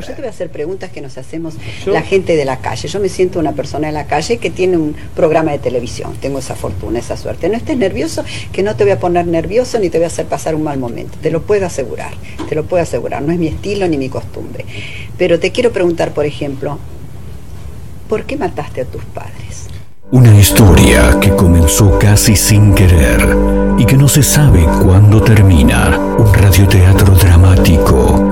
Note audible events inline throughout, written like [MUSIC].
Yo te voy a hacer preguntas que nos hacemos la gente de la calle. Yo me siento una persona en la calle que tiene un programa de televisión. Tengo esa fortuna, esa suerte. No estés nervioso, que no te voy a poner nervioso ni te voy a hacer pasar un mal momento. Te lo puedo asegurar, te lo puedo asegurar. No es mi estilo ni mi costumbre. Pero te quiero preguntar, por ejemplo, ¿por qué mataste a tus padres? Una historia que comenzó casi sin querer y que no se sabe cuándo termina. Un radioteatro dramático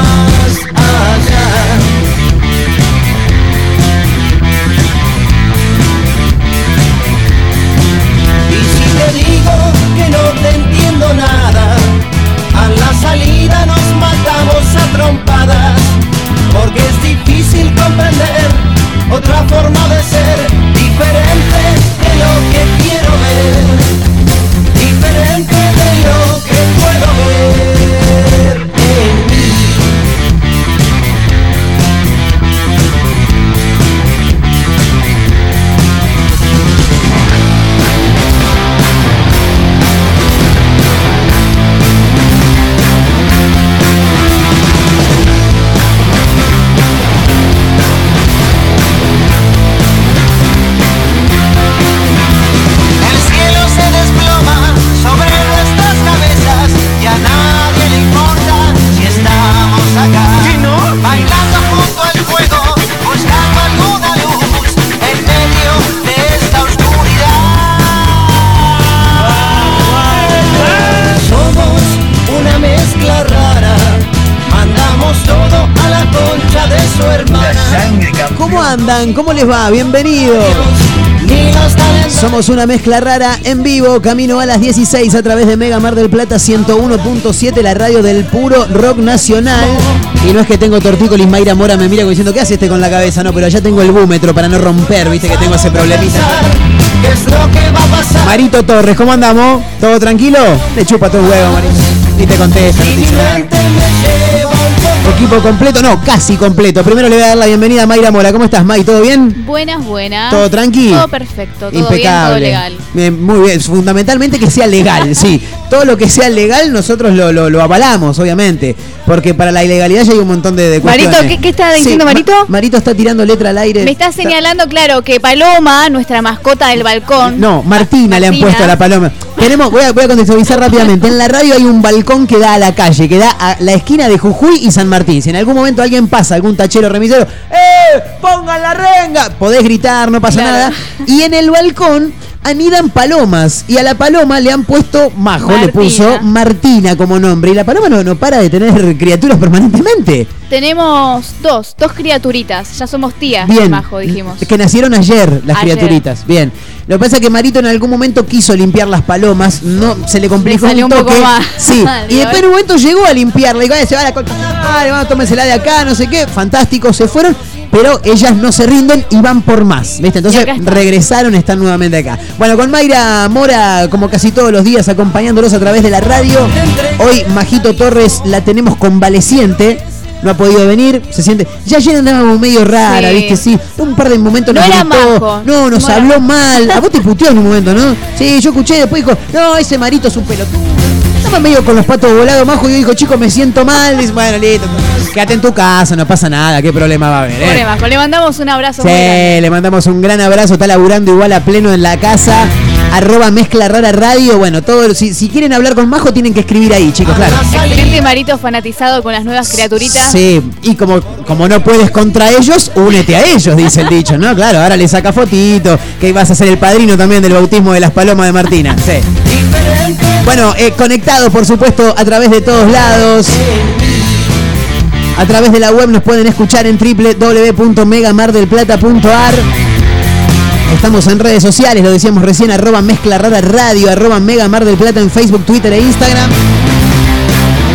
otra forma de andan? ¿Cómo les va? Bienvenidos. Somos una mezcla rara en vivo, camino a las 16 a través de Mega Mar del Plata 101.7, la radio del puro rock nacional. Y no es que tengo tortícolis, Mayra Mora me mira diciendo, ¿qué hace este con la cabeza? No, pero ya tengo el búmetro para no romper, viste que tengo ese problemita. Marito Torres, ¿cómo andamos? ¿Todo tranquilo? Le chupa el huevo, Marito. Y te contesta, no te Equipo completo, no, casi completo. Primero le voy a dar la bienvenida a Mayra Mora. ¿Cómo estás, May? ¿Todo bien? Buenas, buenas. ¿Todo tranqui? Todo perfecto, todo Impecable. bien, todo legal. Bien, muy bien, fundamentalmente que sea legal, sí. [LAUGHS] Todo lo que sea legal nosotros lo, lo, lo avalamos, obviamente. Porque para la ilegalidad ya hay un montón de, de Marito, cuestiones. ¿qué- qué está diciendo Ma- Marito? Marito está tirando letra al aire. Me está señalando, claro, que Paloma, nuestra mascota del balcón. No, Martina, le han puesto a la paloma. Tenemos, voy a, voy a contextualizar rápidamente. En la radio hay un balcón que da a la calle, que da a la esquina de Jujuy y San Martín. Si en algún momento alguien pasa, algún tachero remisero, ¡eh! ¡Pongan la renga! Podés gritar, no pasa Claro. nada. Y en el balcón anidan palomas. Y a la paloma le han puesto, Majo le puso Martina como nombre. Y la paloma no, no para de tener [LAUGHS] criaturas permanentemente. Tenemos dos, dos criaturitas. Ya somos tías, Bien. Majo, dijimos. Que nacieron ayer las Ayer. criaturitas. Bien. Lo que pasa es que Marito en algún momento quiso limpiar las palomas, no se le complicó Le salió un un toque. poco más. Sí. [LAUGHS] y Digo, después en un momento llegó a limpiarla. Y "Vaya, se va a la concha. Dale, vamos, tómensela de acá, no sé qué. Fantástico, se fueron. Pero ellas no se rinden y van por más. ¿Viste? Entonces regresaron, están nuevamente acá. Bueno, con Mayra Mora, como casi todos los días, acompañándolos a través de la radio. Hoy Majito Torres la tenemos convaleciente. No ha podido venir, se siente. Ya ayer andaba como medio rara, Sí. ¿viste? Sí, un par de momentos No nos era gritó, majo. No, nos No era habló mal. A vos te puteó en un momento, ¿no? Sí, yo escuché después dijo, no, ese marito es un pelotudo. Estaba medio con los patos volados, majo, y yo dijo, chico, me siento mal. Dice, bueno, listo, quédate en tu casa, no pasa nada, qué problema va a haber, Pobre ¿eh? Majo, le mandamos un abrazo Sí, muy grande. le mandamos un gran abrazo, está laburando igual a pleno en la casa. Arroba mezcla rara radio. Bueno, todo, si, si quieren hablar con Majo tienen que escribir ahí, chicos, claro. Excelente Marito fanatizado con las nuevas criaturitas. Sí, y como, como no puedes contra ellos, únete a ellos, dice el dicho, ¿no? Claro, ahora le saca fotito, que vas a ser el padrino también del bautismo de las palomas de Martina. Sí. Bueno, eh, conectados, por supuesto, a través de todos lados. A través de la web nos pueden escuchar en www.megamardelplata.ar. Estamos en redes sociales, lo decíamos recién, arroba mezcla rara radio, arroba mega mar del plata en Facebook, Twitter e Instagram.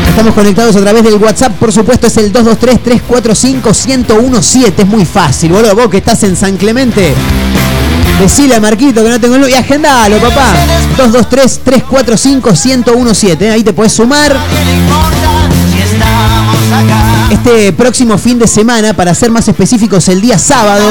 Estamos conectados a través del WhatsApp, por supuesto, es el 223-345-1017. Es muy fácil, boludo. Vos que estás en San Clemente, decile a Marquito que no tengo luz y agendalo, papá. 223-345-1017. Ahí te puedes sumar. Este próximo fin de semana, para ser más específicos, el día sábado,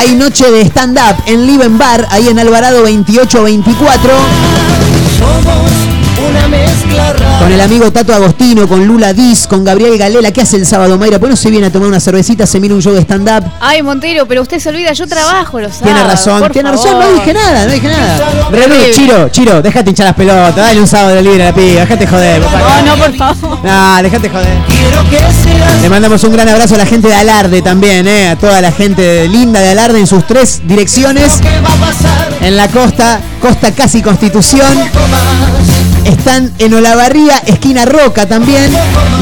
hay noche de stand-up en Liven Bar, ahí en Alvarado 2824. Una mezcla rara. Con el amigo Tato Agostino, con Lula Diz, con Gabriel Galela. ¿Qué hace el sábado, Mayra? ¿Por qué no se viene a tomar una cervecita, se mira un show de stand-up? Ay, Montero, pero usted se olvida, yo trabajo los sábados. Tiene razón, por tiene razón, no dije nada, no dije nada. René, Terrible. Chiro, Chiro, déjate hinchar las pelotas, dale un sábado de libre a la piba, déjate joder, papá. No, no, por favor. Nah, déjate joder. Quiero que seas Le mandamos un gran abrazo a la gente de Alarde también, eh, a toda la gente linda de Alarde en sus tres direcciones. lo que va a pasar. En la costa, costa casi Constitución. Están en Olavarría, esquina Roca también.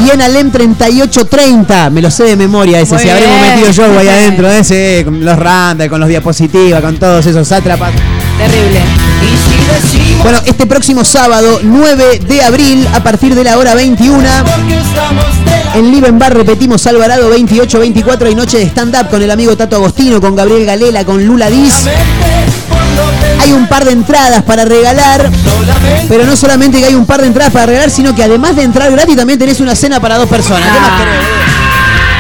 Y en Alem 3830. Me lo sé de memoria ese. Muy si habremos metido yo ahí [LAUGHS] adentro, eh, sí, con los Randa, con los diapositivas, con todos esos sátrapas. Terrible. Bueno, este próximo sábado, 9 de abril, a partir de la hora 21. que estamos de En Liven Bar repetimos Alvarado 28-24 y noche de stand-up con el amigo Tato Agostino, con Gabriel Galela, con Lula Diz. Hay un par de entradas para regalar, pero no solamente que hay un par de entradas para regalar, sino que además de entrar gratis también tenés una cena para dos personas. ¿Qué más Ah. querés?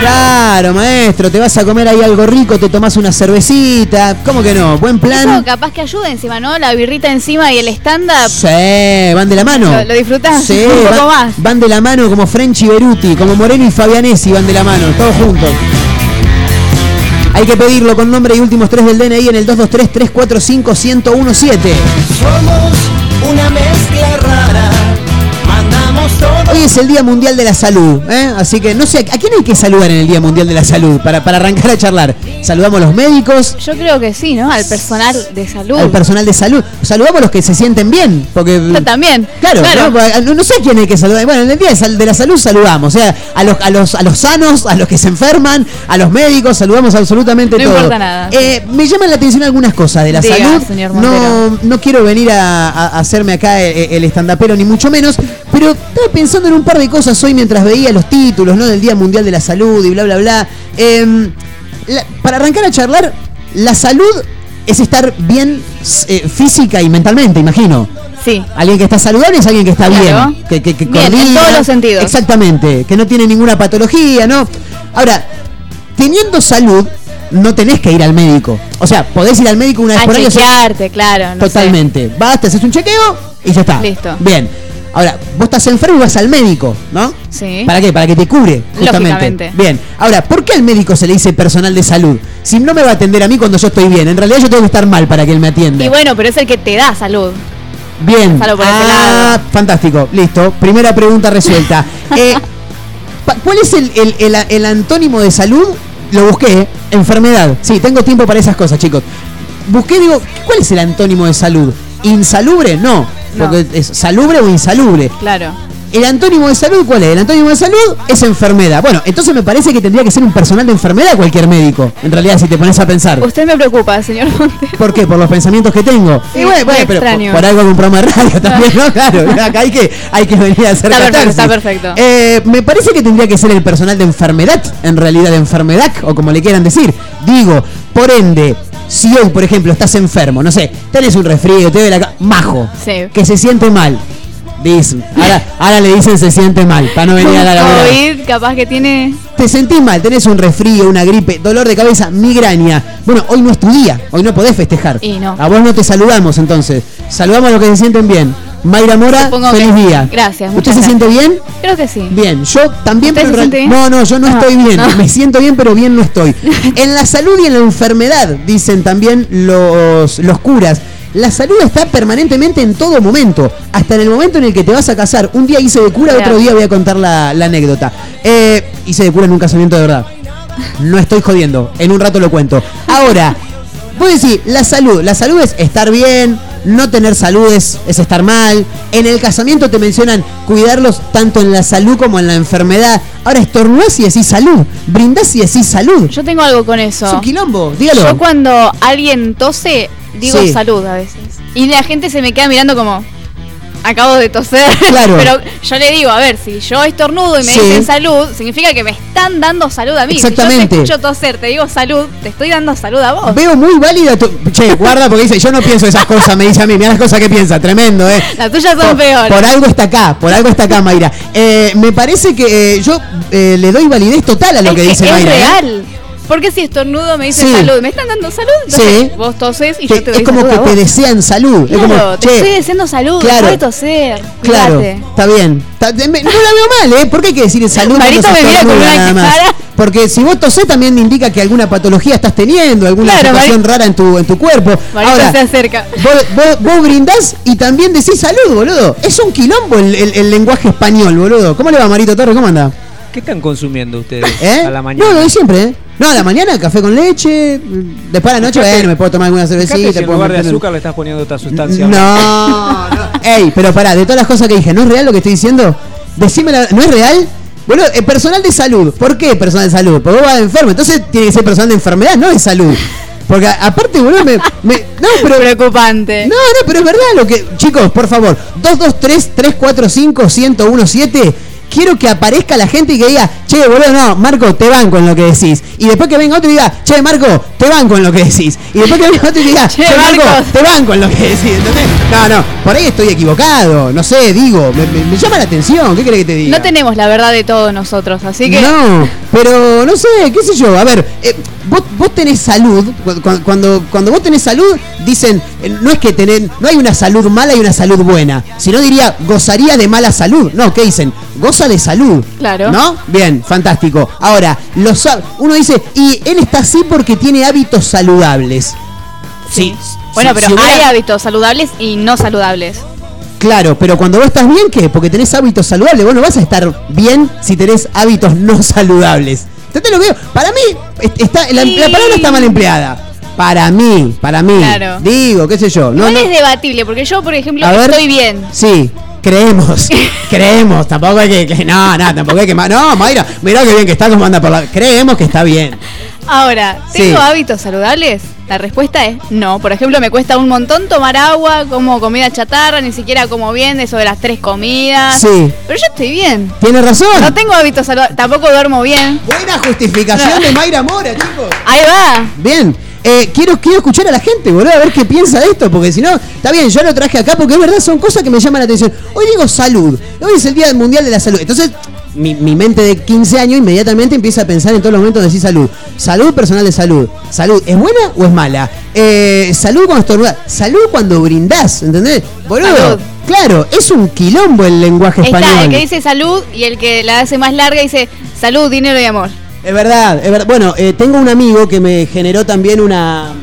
Claro, maestro, te vas a comer ahí algo rico, te tomás una cervecita, ¿cómo que no? Buen Eso plan. capaz que ayuda encima, ¿no? La birrita encima y el stand-up. Sí, van de la mano. Lo- lo disfrutás Sí, un poco van, más. van de la mano como French y Beruti, como Moreno y Fabianesi van de la mano, todos juntos. Hay que pedirlo con nombre y últimos tres del DNI en el 223-345-1017. Somos una mezcla rara. Mandamos todo. Hoy es el Día Mundial de la Salud, ¿eh? así que no sé, ¿a quién hay que saludar en el Día Mundial de la Salud para, para arrancar a charlar? Saludamos a los médicos, Yo creo que sí, ¿no? Al personal de salud. al personal de salud, saludamos a los que se sienten bien, porque... Yo también. Claro, Claro. ¿no? No, no sé quién hay que saludar. Bueno, en el día de la salud saludamos. O sea, a los, a los, a los sanos, a los que se enferman, a los médicos, saludamos absolutamente No todo. importa nada. Eh, me llaman la atención algunas cosas de la Diga, salud. señor no, no quiero venir a, hacerme acá eh, el estandapero ni mucho menos, pero estaba pensando en un par de cosas hoy mientras veía los títulos, ¿no? Del Día Mundial de la Salud y bla, bla, bla. Em, la- para arrancar a charlar, la salud es estar bien eh, física y mentalmente, imagino. Sí. Alguien que está saludable es alguien que está Claro. bien. Que, que, que Bien, en todos los sentidos. Exactamente. Que no tiene ninguna patología, ¿no? Ahora, teniendo salud, no tenés que ir al médico. O sea, podés ir al médico una vez A por año. chequearte, claro. no sé. Totalmente. Vas, te haces un chequeo y ya está. Listo. Bien. Ahora, vos estás enfermo y vas al médico, ¿no? Sí. ¿Para qué? Para que te cure, justamente. Lógicamente. Bien. Ahora, ¿por qué al médico se le dice personal de salud? Si no me va a atender a mí cuando yo estoy bien. En realidad yo tengo que estar mal para que él me atienda. Y bueno, pero es el que te da salud. Bien. Pásalo por ese ah, lado. fantástico. Listo. Primera pregunta resuelta. [LAUGHS] Eh, ¿Cuál es el, el- el- el antónimo de salud? Lo busqué. Enfermedad. Sí, tengo tiempo para esas cosas, chicos. Busqué, digo, ¿cuál es el antónimo de salud? ¿Insalubre? No. No. Porque es salubre o insalubre. Claro. ¿El antónimo de salud cuál es? El antónimo de salud es enfermedad. Bueno, entonces me parece que tendría que ser un personal de enfermedad cualquier médico. En realidad, si te pones a pensar. Usted me preocupa, señor Montero. ¿Por qué? Por los pensamientos que tengo. Sí, y bueno, bueno, pero por, algo hago un programa de radio también, ¿no? Claro, [LAUGHS] acá hay que, hay que venir a hacer Está perfecto, está perfecto. Eh, me parece que tendría que ser el personal de enfermedad, en realidad de enfermedad, o como le quieran decir. Digo, por ende, si hoy, por ejemplo, estás enfermo, no sé, tenés un resfrío, te duele la majo, Sí. que se siente mal. Dicen, ahora, ahora le dicen se siente mal, para no venir a la laburar. COVID, capaz que tiene. Te sentís mal, tenés un resfrío, una gripe, dolor de cabeza, migraña. Bueno, hoy no es tu día, hoy no podés festejar. Y no. A vos no te saludamos entonces. Saludamos a los que se sienten bien. Mayra Mora, feliz que- día. Gracias, ¿Usted se siente bien? Creo que sí. Bien, yo también, ¿Usted pero se bien? no, no, yo no, No, estoy bien. no. [LAUGHS] Me siento bien, pero bien no estoy. [LAUGHS] En la salud y en la enfermedad, dicen también los, los curas. La salud está permanentemente en todo momento, hasta en el momento en el que te vas a casar. Un día hice de cura, Claro. otro día voy a contar la, la anécdota. Eh, hice de cura en un casamiento de verdad. No estoy jodiendo, en un rato lo cuento. Ahora, [LAUGHS] voy a decir, la salud, la salud es estar bien, no tener salud es, es estar mal. En el casamiento te mencionan cuidarlos tanto en la salud como en la enfermedad. Ahora estornudás y decís salud, brindás y decís salud. Yo tengo algo con Es eso. un quilombo, dígalo. Yo cuando alguien tose, digo Sí. salud a veces. Y la gente se me queda mirando como, acabo de toser. [LAUGHS] Claro. Pero yo le digo, a ver, si yo estornudo y me Sí. dicen salud, significa que me están dando salud a mí. Exactamente. Si yo te escucho toser, te digo salud, te estoy dando salud a vos. Veo muy válida tu... Che, guarda porque dice, yo no pienso esas cosas, me dice a mí, mira las cosas que piensa, tremendo, eh. Las tuyas son por, peores. por algo está acá, por algo está acá Mayra. Eh, me parece que eh, yo eh, le doy validez total a lo es que, que dice es Mayra. ¿eh? real. Porque si estornudo me dicen Sí. salud, me están dando salud, entonces Sí. vos toses y Que yo te doy es como salud que a te desean salud. es como, te che, estoy deseando salud, claro. de toser. Claro, cuídate. está bien. Está- me- no la veo mal, ¿eh? ¿Por qué hay que decir salud Marito me mira con una nada más? cara. Porque si vos tosés también me indica que alguna patología estás teniendo, alguna Claro, situación rara en tu, en tu cuerpo. Marito Ahora, se acerca. Vos, vos- vos brindás y también decís salud, boludo. Es un quilombo el, el- el lenguaje español, boludo. ¿Cómo le va, Marito Torres? ¿Cómo anda? ¿Qué están consumiendo ustedes ¿Eh? a la mañana? No, lo de siempre, ¿eh? No, a la mañana café con leche. Después a la noche, bueno, me puedo tomar alguna cervecita. si en lugar de azúcar le estás poniendo otra sustancia. No, no. Ey, pero pará, de todas las cosas que dije, ¿no es real lo que estoy diciendo? Decime la ¿no es real? Boludo, eh, personal de salud. ¿Por qué personal de salud? Porque vos vas enfermo. Entonces tiene que ser personal de enfermedad, no de salud. Porque a- aparte, boludo, me, me- No, pero. Preocupante. No, no, pero es verdad lo que. Chicos, por favor, 223-345-1017. Quiero que aparezca la gente y que diga, che, boludo, no, Marco, te banco en lo que decís. Y después que venga otro y diga, che, Marco, te banco en lo que decís. Y después que venga otro y diga, [LAUGHS] che, Marco, te banco en lo que decís. ¿entendés? No, no, por ahí estoy equivocado. No sé, digo, me, me- me llama la atención. ¿Qué querés que te diga? No tenemos la verdad de todos nosotros, así que No, pero no sé, qué sé yo. A ver, eh, vos, vos tenés salud. cu- cu- Cuando, cuando vos tenés salud, dicen, eh, no es que tener, no hay una salud mala y una salud buena. Sino diría, gozaría de mala salud. No, ¿qué dicen? Goza de salud. Claro. ¿No? Bien, fantástico. Ahora, los, uno dice, y él está así porque tiene hábitos saludables. Sí. Bueno, pero si hubiera- hay hábitos saludables y no saludables. Claro, pero cuando vos estás bien, ¿qué? Porque tenés hábitos saludables. Vos no vas a estar bien si tenés hábitos no [LAUGHS] saludables. ¿Entendés lo que digo? Para mí, est- está, la, Sí. la palabra está mal empleada. Para mí, para mí. Claro. Digo, qué sé yo. No, es debatible, porque yo, por ejemplo, A ver. estoy bien. Sí, creemos. [LAUGHS] creemos. Tampoco hay que, que- No, no, tampoco hay que. No, Mayra, mirá qué bien que está como anda por la. Creemos que está bien. Ahora, Sí. ¿tengo hábitos saludables? La respuesta es no. Por ejemplo, me cuesta un montón tomar agua, como comida chatarra, ni siquiera como bien eso de las tres comidas. Sí. Pero yo estoy bien. Tiene razón. No tengo hábitos saludables, tampoco duermo bien. Buena justificación No. de Mayra Mora, chicos. Ahí va. Bien. Eh, quiero, quiero escuchar a la gente, boludo, a ver qué piensa de esto, porque si no, está bien, yo lo traje acá porque es verdad, son cosas que me llaman la atención. Hoy digo salud, hoy es el Día Mundial de la Salud. Entonces, mi, mi mente de 15 años inmediatamente empieza a pensar en todos los momentos de decir salud. Salud personal de salud. ¿Salud es buena o es mala? Eh, salud cuando estornudás. Salud cuando brindás, ¿entendés? Boludo. Salud. Claro, es un quilombo el lenguaje Está español. el que dice salud y el que la hace más larga dice salud, dinero y amor. Es verdad, es verdad. Bueno, eh, tengo un amigo que me generó también una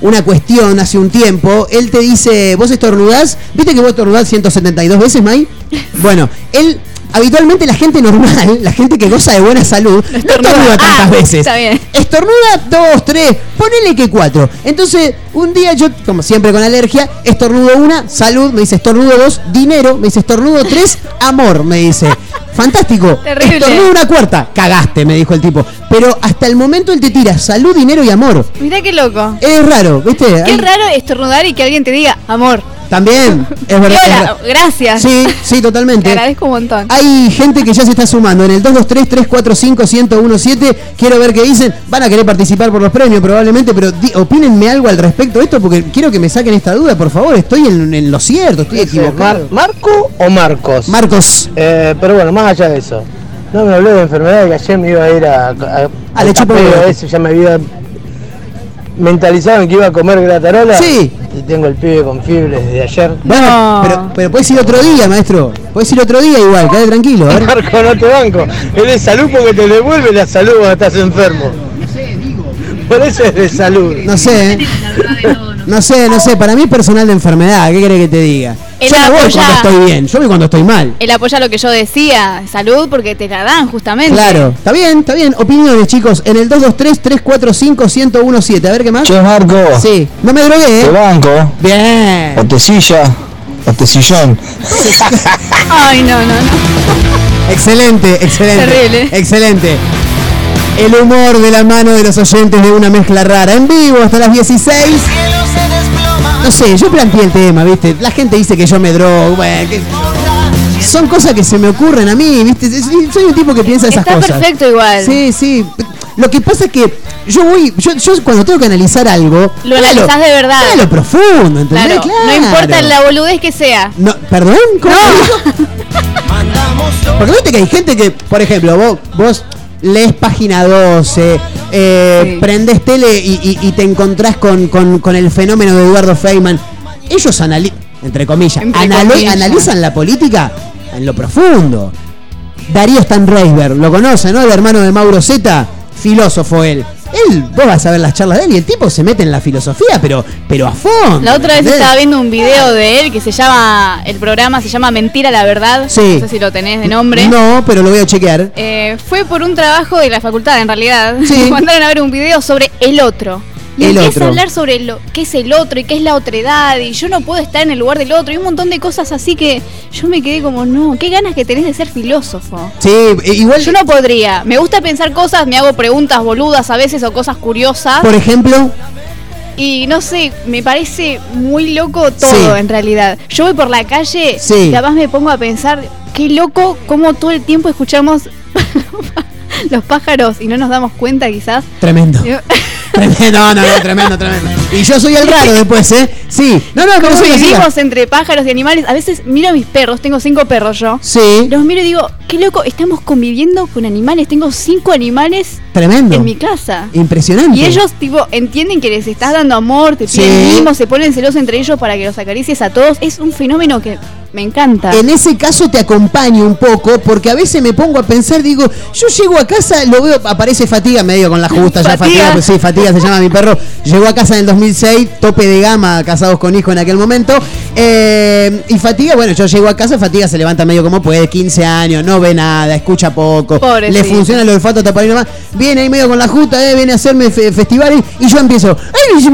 una cuestión hace un tiempo. Él te dice, vos estornudás, ¿viste que vos estornudás 172 veces, May? [LAUGHS] Bueno, él habitualmente la gente normal, la gente que goza de buena salud, no estornuda. estornuda tantas Ah, veces. está bien. Estornuda dos, tres, ponele que cuatro. Entonces, un día yo, como siempre con alergia, estornudo una, salud, me dice estornudo dos, dinero, me dice estornudo tres, [LAUGHS] amor, me dice. Fantástico. Terrible. Estornudo una cuarta, cagaste, me dijo el tipo. Pero hasta el momento él te tira salud, dinero y amor. Mirá qué loco. Es raro, ¿viste? Qué raro estornudar y que alguien te diga amor. También, es [LAUGHS] verdad. es Hola, verdad. gracias. Sí, sí, Te totalmente. agradezco un montón. Hay gente que ya se está sumando en el 223-345-1017. Quiero ver qué dicen. Van a querer participar por los premios probablemente, pero di- opínenme algo al respecto de esto porque quiero que me saquen esta duda, por favor. Estoy en, en lo cierto, estoy equivocado. Mar- ¿Marco o Marcos? Marcos, Eh, pero bueno, más allá de eso. No me habló de enfermedad que ayer me iba a ir a. a, Ah, le chupo ese, ya me había. Mentalizaban que iba a comer gratarola. Sí. Y tengo el pibe con fiebre desde ayer. Bueno, No. pero, pero puedes ir otro día, maestro. Puedes ir otro día igual, quédate tranquilo. Ver. Marco, no te banco. Es de salud porque te devuelve la salud cuando estás enfermo. Por eso es de salud. No sé, ¿eh? No sé, no sé. Para mí es personal de enfermedad. ¿Qué querés que te diga? Él Yo no voy apoya- cuando estoy bien, yo voy cuando estoy mal. Él apoya lo que yo decía, salud, porque te la dan justamente. Claro, está bien, está bien. Opiniones, chicos, en el 223-345-1017. A ver qué más. Che, Marco, Sí, no me drogué, te ¿eh? banco, Bien. o te silla, o te sillón. [LAUGHS] Ay, no, no, no. Excelente, excelente. Terrible. Excelente. El humor de la mano de los oyentes de una mezcla rara. En vivo hasta las 16. cielo se desploma. No sé, yo planteé el tema, ¿viste? La gente dice que yo me drogo, bueno, que- son cosas que se me ocurren a mí, ¿viste? Soy un tipo que piensa esas Está cosas. perfecto igual. Sí, sí. Lo que pasa es que yo voy, yo, yo cuando tengo que analizar algo, Lo voy a analizás de verdad. a lo profundo, ¿entendés? Claro, no importa la boludez que sea. No, ¿Perdón? ¿Cómo todo. [LAUGHS] Porque viste que hay gente que, por ejemplo, vos, vos lees página 12, eh, Sí. prendes tele y, y- y te encontrás con, con- con el fenómeno de Eduardo Feynman. Ellos analizan, entre comillas, Entre anali- comillas. analizan la política en lo profundo. Darío Stanreisberg, lo conoce, ¿no? El hermano de Mauro Zeta, filósofo él. Él, vos vas a ver las charlas de él y el tipo se mete en la filosofía, pero, pero a fondo. La otra vez estaba viendo un video de él que se llama, el programa se llama Mentira la Verdad. Sí. No sé si lo tenés de nombre. No, pero lo voy a chequear. Eh, fue por un trabajo de la facultad, en realidad. Sí. Me [LAUGHS] mandaron a ver un video sobre el otro. Y El empieza otro. a hablar sobre lo, qué es el otro y qué es la otredad. Y yo no puedo estar en el lugar del otro. Y un montón de cosas así que yo me quedé como, no, qué ganas que tenés de ser filósofo. Sí, e- igual. Yo no podría. Me gusta pensar cosas, me hago preguntas boludas a veces o cosas curiosas. Por ejemplo, Y no sé, me parece muy loco todo Sí. en realidad. Yo voy por la calle Sí. y capaz me pongo a pensar, qué loco cómo todo el tiempo escuchamos [LAUGHS] los pájaros y no nos damos cuenta quizás. tremendo. [LAUGHS] Tremendo, no, no, no, tremendo, tremendo. Y yo soy el raro después, ¿eh? Sí. No, no, sí, sí. vivimos entre pájaros y animales. A veces miro a mis perros, tengo cinco perros yo. Sí, Los miro y digo, qué loco, estamos conviviendo con animales. Tengo cinco animales tremendo. en mi casa. Impresionante. Y ellos, tipo, entienden que les estás dando amor, te Sí. piden mimos, se ponen celosos entre ellos para que los acaricies a todos. Es un fenómeno que me encanta. En ese caso te acompaño un poco, porque a veces me pongo a pensar, digo, yo llego a casa, lo veo, aparece Fatiga, medio con la justa, ya Fatiga. Pues sí, Fatiga se llama mi perro, llegó a casa en el 2006, tope de gama, casados con hijo en aquel momento, eh, y Fatiga, bueno, yo llego a casa, Fatiga se levanta medio como puede, 15 años, no ve nada, escucha poco, le funciona el olfato tapar y nomás, viene ahí medio con la justa, eh, viene a hacerme fe- festivales, y yo empiezo, ay, y yo,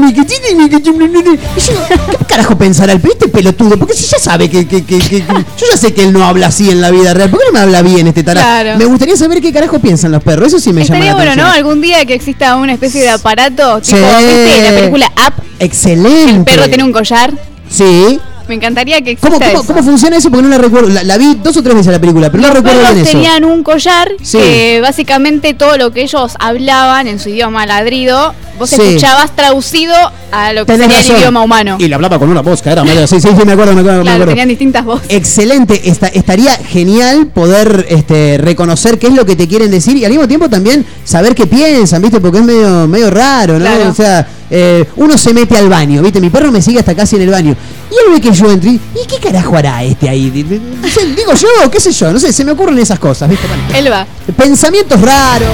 [LAUGHS] ¿qué carajo pensará el este pelotudo? Porque si ya sabe que, que- que- que- yo ya sé que él no habla así en la vida real, ¿por qué no me habla bien este tarado? Claro. Me gustaría saber qué carajo piensan los perros, eso sí me Estaría llama la bueno, ¿no? Algún día que exista una especie de aparato, Sí. tipo, ¿viste? La película Up, Excelente. el perro tiene un collar. Sí. Me encantaría que exista ¿Cómo, cómo, eso. cómo funciona eso? Porque no la recuerdo. La, la vi dos o tres veces la película, pero no Los recuerdo perros bien eso. tenían un collar Sí. que básicamente todo lo que ellos hablaban en su idioma ladrido, vos Sí. escuchabas traducido a lo que Tenés sería razón. el idioma humano. Y le hablaba con una voz que era medio. Sí, sí, sí, me acuerdo, me acuerdo. me Claro, acuerdo. tenían distintas voces. Excelente, esta- estaría genial poder este, reconocer qué es lo que te quieren decir y al mismo tiempo también saber qué piensan, ¿viste? Porque es medio, medio raro, ¿no? Claro. O sea, eh, uno se mete al baño, ¿viste? Mi perro me sigue hasta casi en el baño. Y él ve que yo entro y, ¿y qué carajo hará este ahí? Digo yo, qué sé yo, no sé, se me ocurren esas cosas, ¿viste? Bueno, Él va. pensamientos raros.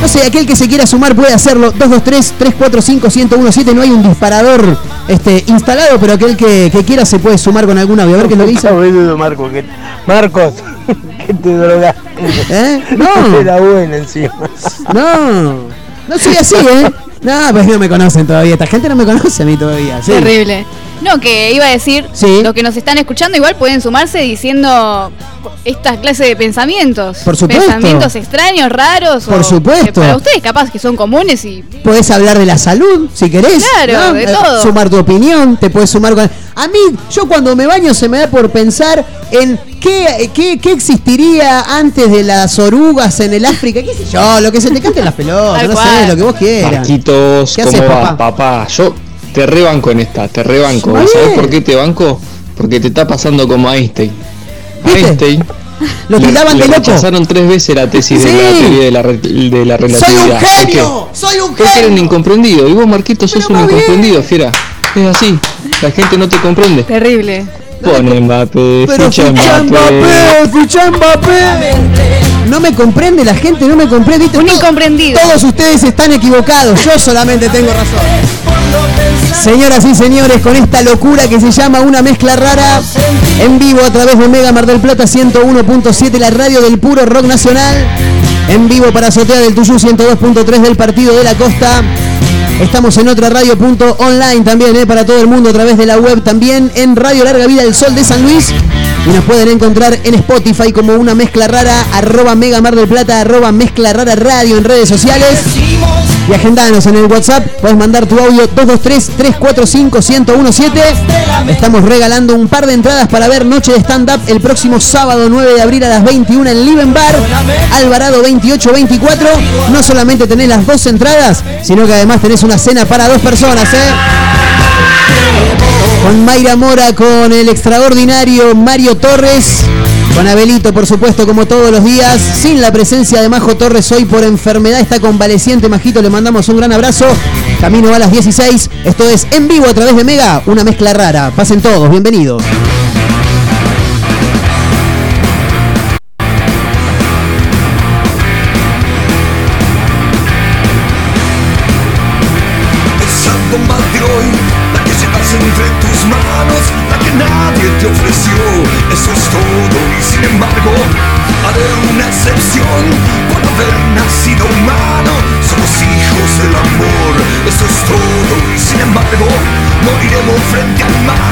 No sé, aquel que se quiera sumar puede hacerlo. 223-345-1017. No hay un disparador este, instalado, pero aquel que, que quiera se puede sumar con algún audio. A ver qué es lo que boludo, [LAUGHS] Marco, que- Marcos, [LAUGHS] que te drogaste. ¿Eh? No, [LAUGHS] Era buena encima. no. No soy así, ¿eh? No, pues no me conocen todavía. Esta gente no me conoce a mí todavía. sí. Terrible. No, que iba a decir, Sí. los que nos están escuchando igual pueden sumarse diciendo estas clases de pensamientos. Por supuesto. Pensamientos extraños, raros. Por o supuesto. para ustedes capaz que son comunes y... Podés hablar de la salud, si querés. Claro, ¿no? de Eh, todo. Sumar tu opinión, te puedes sumar con... A mí, yo cuando me baño se me da por pensar en qué, qué, qué existiría antes de las orugas en el África, qué sé yo, lo que se te cante en las [LAUGHS] pelotas, no sé, lo que vos quieras. Marquitos, ¿Qué ¿cómo haces, papá? Yo te rebanco en esta, te rebanco. ¿Sabes por qué te banco? Porque te está pasando como a Einstein. ¿Viste? Einstein [LAUGHS] Lo tildaban de loco. rechazaron tres veces la tesis de la teoría de la, re- de la ¡Soy relatividad. un genio! ¡Soy un Porque era un genio! incomprendido. Y vos, Marquito, sos un bien. incomprendido, fiera. Es así. La gente no te comprende. Terrible. Pone Mbappé, Pero ficha ficha Mbappé. Mbappé, ficha Mbappé. No me comprende, la gente no me comprende. ¿viste? Un Todos- incomprendido. Todos ustedes están equivocados, yo solamente tengo razón. Señoras y señores, con esta locura que se llama una mezcla rara, en vivo a través de Mega Mar del Plata 101.7, la radio del puro rock nacional, en vivo para Azotea del Tuyú 102.3 del Partido de la Costa. Estamos en otra radio punto online también, eh, para todo el mundo a través de la web, también en Radio Larga Vida del Sol de San Luis. Y nos pueden encontrar en Spotify como una mezcla rara, arroba Mega Mar del Plata, arroba mezcla rara radio en redes sociales. Y agendanos en el WhatsApp, puedes mandar tu audio 223-345-1017. Estamos regalando un par de entradas para ver Noche de Stand Up el próximo sábado 9 de abril a las 21 en Liven Bar, Alvarado 2824. No solamente tenés las dos entradas, sino que además tenés una cena para dos personas, ¿eh? Con Mayra Mora, con el extraordinario Mario Torres, con Abelito, por supuesto, como todos los días, sin la presencia de Majo Torres hoy por enfermedad, está convaleciente, Majito, le mandamos un gran abrazo. Camino a las 16, esto es en vivo a través de Mega, una mezcla rara. Pasen todos, bienvenidos. Moriremos frente al mar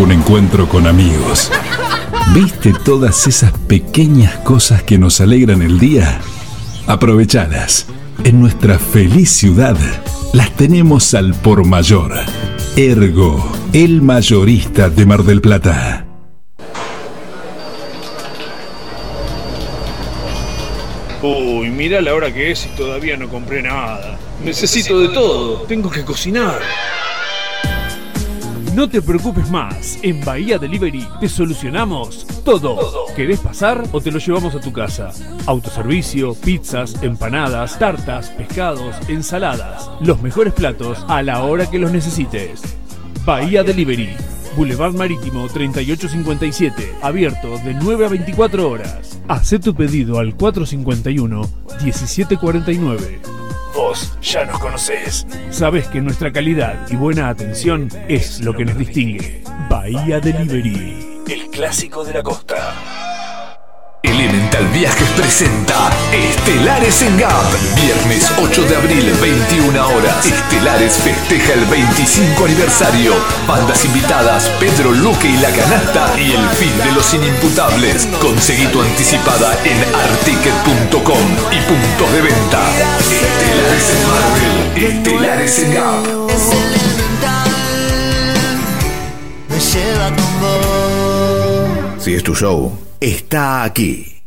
Un encuentro con amigos. ¿Viste todas esas pequeñas cosas que nos alegran el día? Aprovechadas. En nuestra feliz ciudad las tenemos al por mayor. Ergo, el mayorista de Mar del Plata. Uy, mira la hora que es y todavía no compré nada. Necesito de todo. Tengo que cocinar. No te preocupes más, en Bahía Delivery te solucionamos todo. ¿Querés pasar o te lo llevamos a tu casa? Autoservicio, pizzas, empanadas, tartas, pescados, ensaladas. Los mejores platos a la hora que los necesites. Bahía Delivery, Boulevard Marítimo 3857, abierto de 9 a 24 horas. Haz tu pedido al 451 1749. Vos ya nos conocés. Sabés que nuestra calidad y buena atención es lo que nos distingue. Bahía Delivery, el clásico de la costa. Elemental Viajes presenta Estelares en Gap. Viernes 8 de abril, 21 horas. Estelares festeja el 25 aniversario. Bandas invitadas, Pedro Luque y La Canasta y el fin de los inimputables. Conseguí tu anticipada en articket.com y puntos de venta. Estelares en Marvel. Estelares en Gap. Es elemental, me lleva con vos. Si es tu show, está aquí.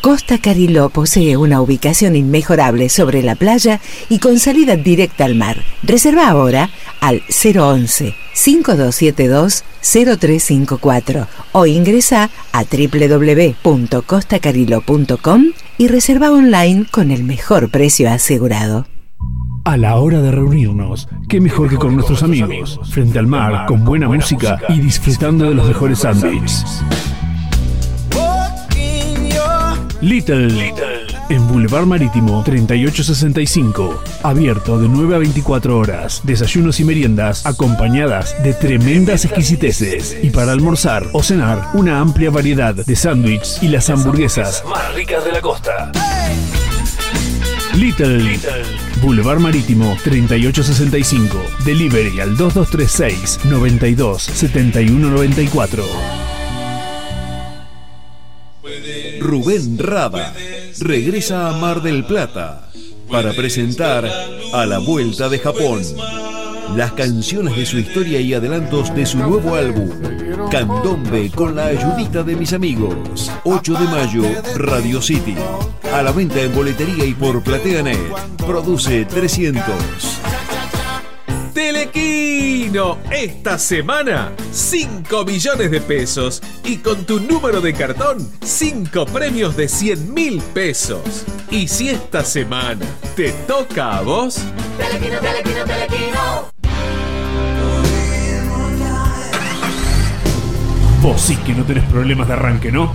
Costa Cariló posee una ubicación inmejorable sobre la playa y con salida directa al mar. Reserva ahora al 011 5272 0354 o ingresa a www.costacariló.com y reserva online con el mejor precio asegurado. A la hora de reunirnos, qué mejor que con nuestros amigos, frente al mar, con buena música y disfrutando de los mejores sándwiches. Little, en Boulevard Marítimo 3865, abierto de 9 a 24 horas, desayunos y meriendas acompañadas de tremendas exquisiteces. Y para almorzar o cenar una amplia variedad de sándwiches y las hamburguesas más ricas de la costa. Little, Boulevard Marítimo 3865, delivery al 2236 92 71 94. Rubén Rada regresa a Mar del Plata para presentar A la Vuelta de Japón. Las canciones de su historia y adelantos de su nuevo álbum, Candombe con la ayudita de mis amigos. 8 de mayo, Radio City. A la venta en boletería y por PlateaNet. Produce 300. Esta semana 5 millones de pesos y con tu número de cartón 5 premios de 100 mil pesos. Y si esta semana te toca a vos, Telequino, telequino, telequino. Vos sí que no tenés problemas de arranque, ¿no?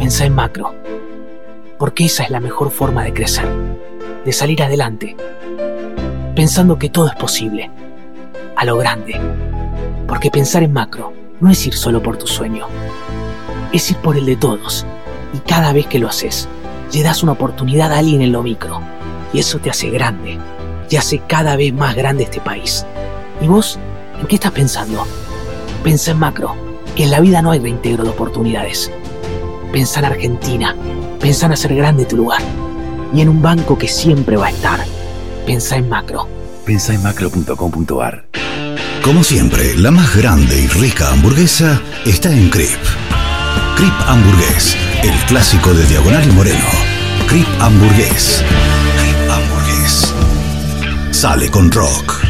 Pensá en macro, porque esa es la mejor forma de crecer, de salir adelante, pensando que todo es posible, a lo grande, porque pensar en macro no es ir solo por tu sueño, es ir por el de todos, y cada vez que lo haces, le das una oportunidad a alguien en lo micro, y eso te hace grande, y hace cada vez más grande este país. ¿Y vos? ¿En qué estás pensando? Pensa en macro, que en la vida no hay reintegro de oportunidades. Pensá en Argentina, pensá en hacer grande tu lugar y en un banco que siempre va a estar. Pensá en macro. Pensá en macro.com.ar. Como siempre, la más grande y rica hamburguesa está en Crip. Crip Hamburgués, el clásico de Diagonal y Moreno. Crip Hamburgués. Crip Hamburgués. Sale con rock.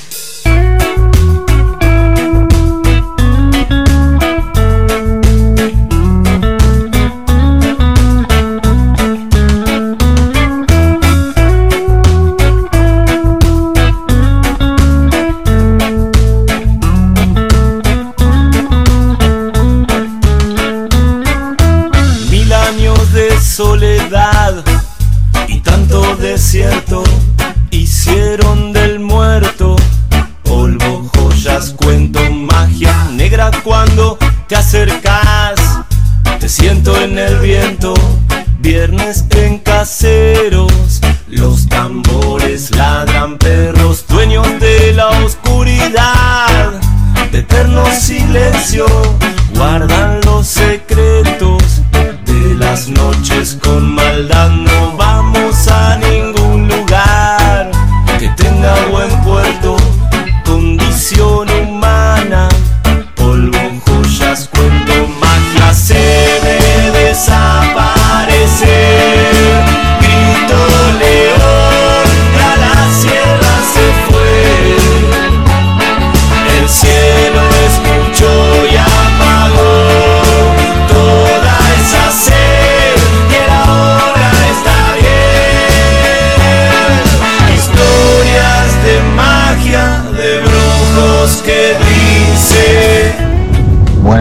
Cuando te acercas. Te siento en el viento, viernes en caseros. Los tambores ladran perros, dueños de la oscuridad. De eterno silencio, guardan los secretos de las noches con maldad. No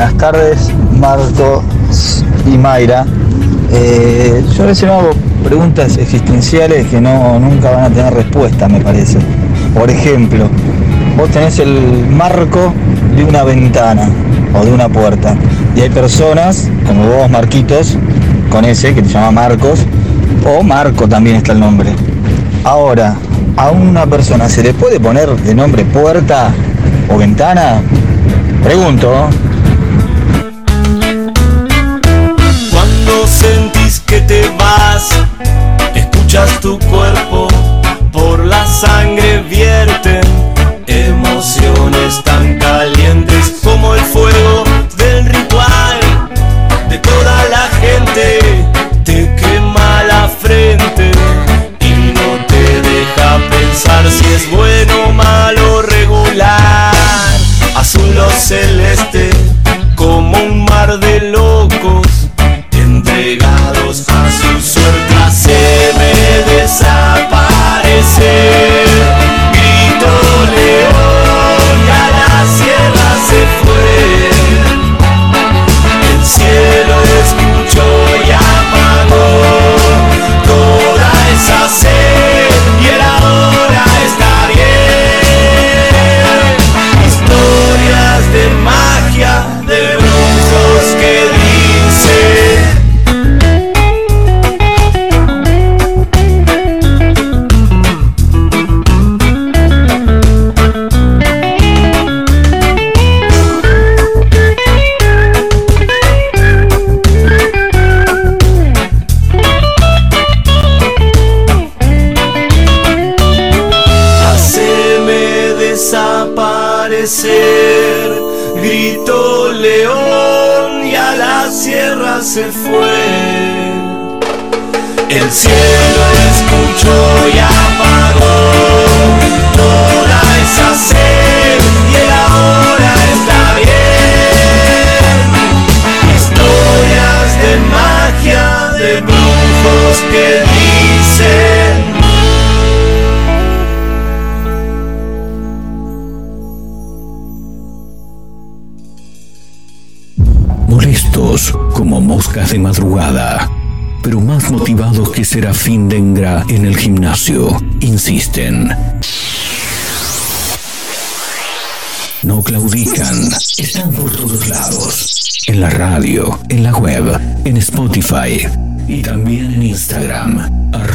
Buenas tardes, Marcos y Mayra. Eh, yo a veces me hago preguntas existenciales que no, nunca van a tener respuesta, me parece. Por ejemplo, vos tenés el marco de una ventana o de una puerta y hay personas, como vos, Marquitos, con ese que te llama Marcos, o Marco también está el nombre. Ahora, a una persona se le puede poner de nombre puerta o ventana? Pregunto. Sentís que te vas, escuchas tu cuerpo, por la sangre vierten emociones tan calientes como el fuego del ritual de toda la gente. Te quema la frente y no te deja pensar si es bueno malo regular. Azul o celeste como un mar de locos insisten. No claudican, están por todos lados, en la radio, en la web, en Spotify y también en Instagram,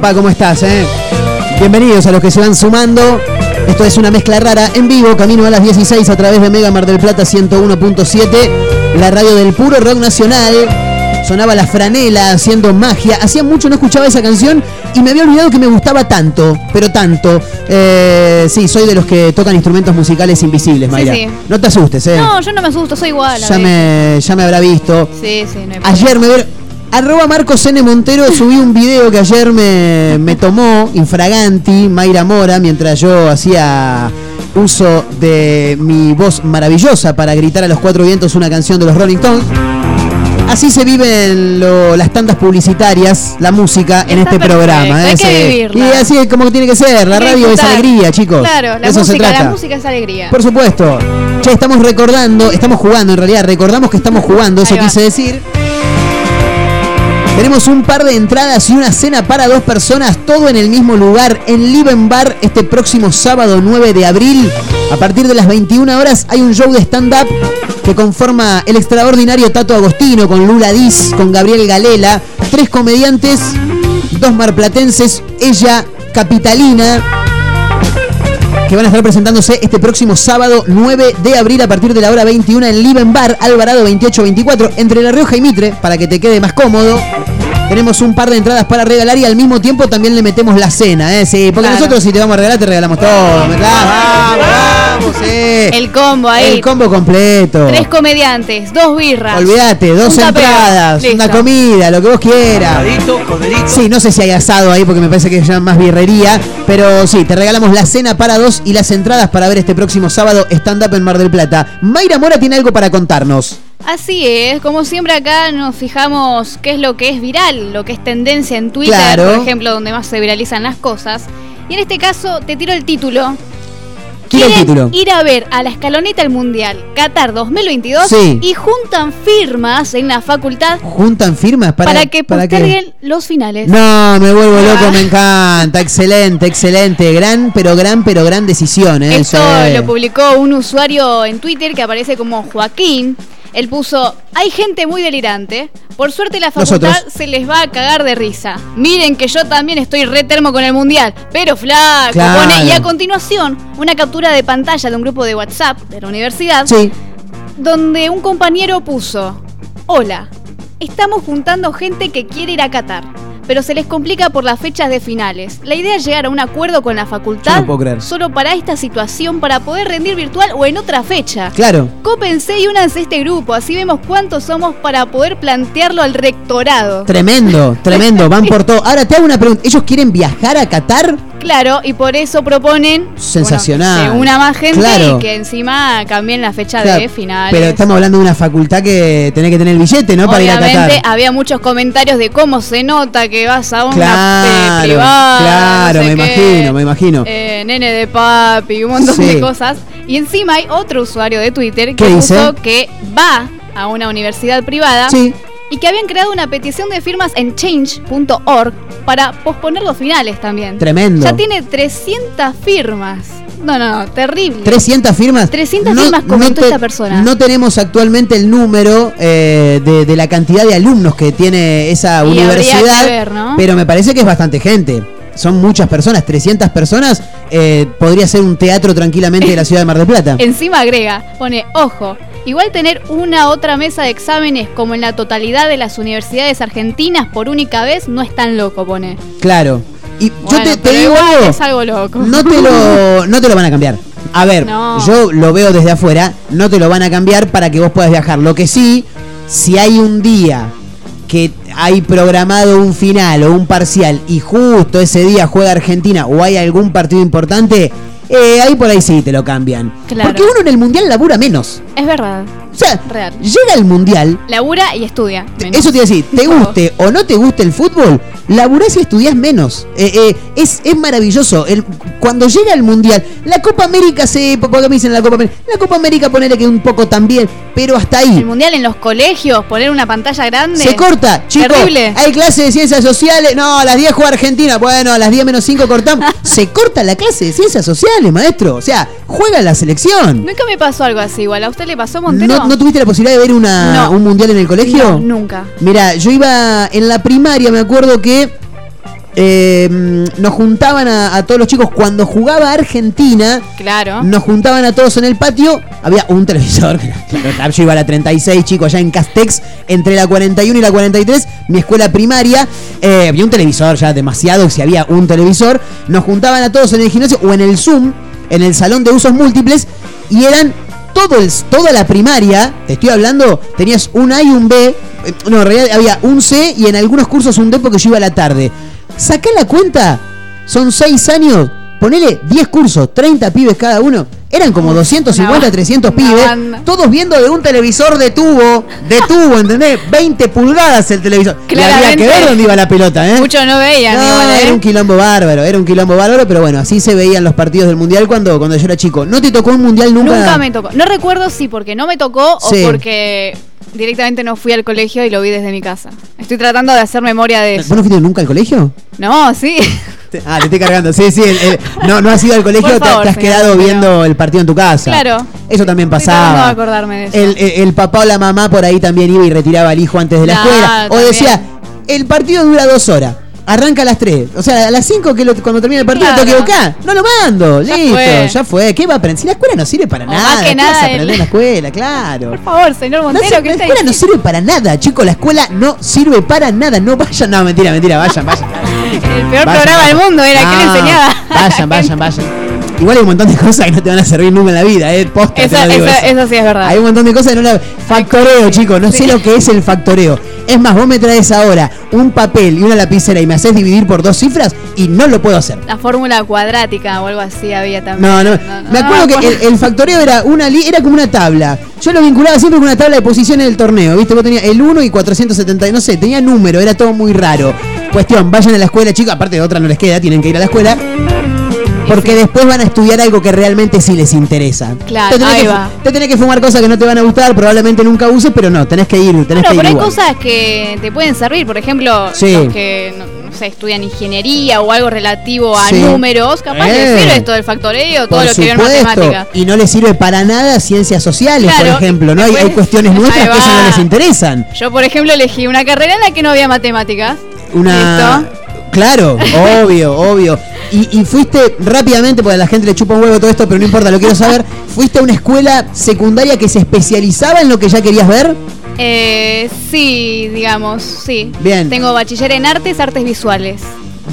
Papá? ¿Cómo estás? eh? Bienvenidos a los que se van sumando. Esto es una mezcla rara en vivo, camino a las 16 a través de Mega Mar del Plata 101.7, la radio del puro rock nacional. Sonaba la franela haciendo magia. Hacía mucho no escuchaba esa canción y me había olvidado que me gustaba tanto, pero tanto. Eh, sí, soy de los que tocan instrumentos musicales invisibles, Mayra. sí. No te asustes, ¿eh? No, yo no me asusto, soy igual. a ya, me, ya me habrá visto. Sí, sí, no hay Ayer me. Arroba Marcos N. Montero subí un video que ayer me, me tomó infraganti Mayra Mora mientras yo hacía uso de mi voz maravillosa para gritar a los cuatro vientos una canción de los Rolling Stones. Así se viven lo- las tandas publicitarias, la música en este programa. hay ¿eh? que vivirla. y así es como tiene que ser. La Hay que radio es disfrutar. alegría, chicos. Claro, la eso se música, trata. la música es alegría. Por supuesto. Che, estamos recordando, estamos jugando en realidad, recordamos que estamos jugando, eso Ahí va. quise decir. Tenemos un par de entradas y una cena para dos personas, todo en el mismo lugar, en Liven Bar, este próximo sábado 9 de abril. A partir de las 21 horas hay un show de stand-up que conforma el extraordinario Tato Agostino con Lula Diz, con Gabriel Galela, tres comediantes, dos marplatenses, ella capitalina, que van a estar presentándose este próximo sábado 9 de abril a partir de la hora 21 en Liven Bar, Alvarado 2824, entre La Rioja y Mitre, para que te quede más cómodo. Tenemos un par de entradas para regalar y al mismo tiempo también le metemos la cena, ¿eh? Sí, porque Claro. nosotros si te vamos a regalar, te regalamos todo. ¿me das? Vamos, sí. [LAUGHS] El combo ahí. El combo completo. Tres comediantes, dos birras. Olvídate, dos un entradas, Listo. una comida, lo que vos quieras. Sí, no sé si hay asado ahí porque me parece que es ya más birrería, pero sí, te regalamos la cena para dos y las entradas para ver este próximo sábado stand-up en Mar del Plata. Mayra Mora tiene algo para contarnos. Así es, como siempre acá nos fijamos qué es lo que es viral, lo que es tendencia en Twitter, Claro. por ejemplo, donde más se viralizan las cosas. Y en este caso te tiro el título. Tira el Quieren título. ir a ver a la escaloneta del Mundial Qatar 2022 Sí. y juntan firmas en la facultad ¿Juntan firmas para, para, que para posterguen los finales. No, me vuelvo Ah. loco, me encanta. Excelente, excelente. Gran, pero gran, pero gran decisión, ¿eh? Esto Sí. lo publicó un usuario en Twitter que aparece como Joaquín. Él puso, hay gente muy delirante. Por suerte la facultad Nosotros. se les va a cagar de risa. Miren que yo también estoy re termo con el mundial. Pero flaco, Claro. pone. Y a continuación, una captura de pantalla de un grupo de WhatsApp de la universidad. Sí. Donde un compañero puso, hola, estamos juntando gente que quiere ir a Qatar. Pero se les complica por las fechas de finales. La idea es llegar a un acuerdo con la facultad no solo para esta situación, para poder rendir virtual o en otra fecha. Claro. Cópense y únanse a este grupo, así vemos cuántos somos para poder plantearlo al rectorado. Tremendo, tremendo, van por todo. Ahora te hago una pregunta, ¿ellos quieren viajar a Qatar? Claro, y por eso proponen Sensacional. que una más gente Claro. y que encima cambien la fecha Claro, de finales. Pero estamos hablando de una facultad que tenés que tener el billete, ¿no? Para ir a Obviamente Qatar. había muchos comentarios de cómo se nota que vas a una eh, Claro, privada. claro, no sé me qué, imagino, me imagino. eh, nene de papi, un montón Sí. de cosas. Y encima hay otro usuario de Twitter que ¿Qué puso que va a una universidad privada. Sí. Y que habían creado una petición de firmas en change.org para posponer los finales también. Tremendo. Ya tiene 300 firmas. No, no, no, terrible. 300 firmas. 300 firmas comentó esta persona. No tenemos actualmente el número eh, de, de la cantidad de alumnos que tiene esa Y universidad, que ver, ¿no? pero me parece que es bastante gente. Son muchas personas, 300 personas, eh, podría ser un teatro tranquilamente de la ciudad de Mar del Plata. [LAUGHS] Encima agrega, pone, ojo, igual tener una otra mesa de exámenes como en la totalidad de las universidades argentinas por única vez no es tan loco, pone. Claro. Y Bueno, yo te, digo algo, es algo loco. no te lo, [LAUGHS] no te lo van a cambiar. A ver, No. yo lo veo desde afuera, no te lo van a cambiar para que vos puedas viajar. Lo que sí, si hay un día que hay programado un final o un parcial y justo ese día juega Argentina o hay algún partido importante, eh, ahí por ahí sí te lo cambian. Claro. Porque uno en el mundial labura menos. Es verdad. O sea, Real. llega el mundial, Labura y estudia. menos. eso te iba a decir, te guste o no te guste el fútbol, laburás y estudiás menos. Eh, eh, es, es maravilloso. El, cuando llega el mundial, la Copa América se. Porque me dicen la Copa América. La Copa América ponele que un poco también, pero hasta ahí. El mundial en los colegios, poner una pantalla grande. Se corta, chicos. Terrible. Hay clase de ciencias sociales. No, a las 10 juega Argentina. Bueno, a las 10 menos 5 cortamos. [LAUGHS] Se corta la clase de ciencias sociales, maestro. O sea, juega la selección. Nunca me pasó algo así igual. ¿A usted le pasó, Montero? ¿No, no tuviste la posibilidad de ver una, No. un mundial en el colegio? No, nunca. Mira, yo iba en la primaria, me acuerdo que eh, nos juntaban a, a todos los chicos cuando jugaba Argentina. Claro. Nos juntaban a todos en el patio. Había un televisor. [LAUGHS] claro, Yo iba a la 36, chicos, allá en Castex, entre la 41 y la 43, mi escuela primaria. eh, había un televisor ya demasiado, si había un televisor. Nos juntaban a todos en el gimnasio o en el Zoom, en el salón de usos múltiples, y eran todo el, toda la primaria, te estoy hablando, tenías un A y un B. eh, No, en realidad había un C y en algunos cursos un D porque yo iba a la tarde. Sacá la cuenta, son 6 años, ponele 10 cursos, 30 pibes cada uno. Eran como 250, 300 pibes, banda. todos viendo de un televisor de tubo, de tubo, ¿entendés? 20 pulgadas el televisor. Y había Claramente. que ver dónde iba la pelota, ¿eh? Muchos no veían No, igual, ¿eh? era un quilombo bárbaro, era un quilombo bárbaro, pero bueno, así se veían los partidos del mundial cuando, cuando yo era chico. ¿No te tocó un mundial nunca? Nunca me tocó. No recuerdo si porque no me tocó Sí. o porque directamente no fui al colegio y lo vi desde mi casa. Estoy tratando de hacer memoria de eso. ¿Vos no fuiste nunca al colegio? No, sí. Ah, te estoy cargando. Sí, sí. el- el- no, no has ido al colegio, te- has quedado viendo el partido en tu casa. Claro. Eso también pasaba. acordarme de eso. El, el- el papá o la mamá por ahí también iba y retiraba al hijo antes de la escuela. O decía, el partido dura dos horas. Arranca a las 3. O sea, a las 5 que lo- cuando termina el partido Claro. tengo que ir acá. No lo mando. Ya Listo. fue. Ya fue. ¿Qué va a aprender? Si la escuela no sirve para O nada. más que ¿qué nada vas a el- aprender en la escuela? Claro. Por favor, señor No Montero, sirve- ¿qué la escuela no sirve para nada, chicos. La escuela no sirve para nada. No vayan. No, mentira, mentira. Vayan, vayan. [LAUGHS] El peor Vayan, programa del vayan. mundo era que le Ah, enseñaba. Vayan, vayan, vayan. Igual hay un montón de cosas que no te van a servir nunca en la vida, ¿eh? Posta, te Eso, lo digo eso, eso. eso sí es verdad. Hay un montón de cosas que no la... Factoreo, chicos, no sé lo que es el factoreo. Es más, vos me traes ahora un papel y una lapicera y me haces dividir por dos cifras y no lo puedo hacer. La fórmula cuadrática o algo así había también. No, no. Me acuerdo que el, el factoreo era una li- era como una tabla. Yo lo vinculaba siempre con una tabla de posiciones del torneo, ¿viste? Vos tenías el 1 y 470, no sé, tenía número, era todo muy raro. Cuestión, vayan a la escuela, chicos, aparte de otra no les queda, tienen que ir a la escuela. Porque después van a estudiar algo que realmente sí les interesa. Claro, te tenés, ahí que, va. te tenés que fumar cosas que no te van a gustar, probablemente nunca uses, pero no, tenés que ir, tenés Bueno, que ir pero hay igual. cosas que te pueden servir. Por ejemplo, Sí. los que no, no sé, estudian ingeniería o algo relativo a Sí. números, capaz Eh. les sirve esto del factoreo, todo Por lo que vieron matemática. y no les sirve para nada ciencias sociales, Claro, por ejemplo, ¿no? Hay, hay cuestiones nuestras que eso no les interesan. Yo, por ejemplo, elegí una carrera en la que no había matemáticas. Una. Claro, [LAUGHS] obvio, obvio. Y, y fuiste rápidamente, porque a la gente le chupa un huevo todo esto, pero no importa, lo quiero saber. ¿Fuiste a una escuela secundaria que se especializaba en lo que ya querías ver? Eh, sí, digamos, sí. Bien. Tengo bachiller en artes, artes visuales.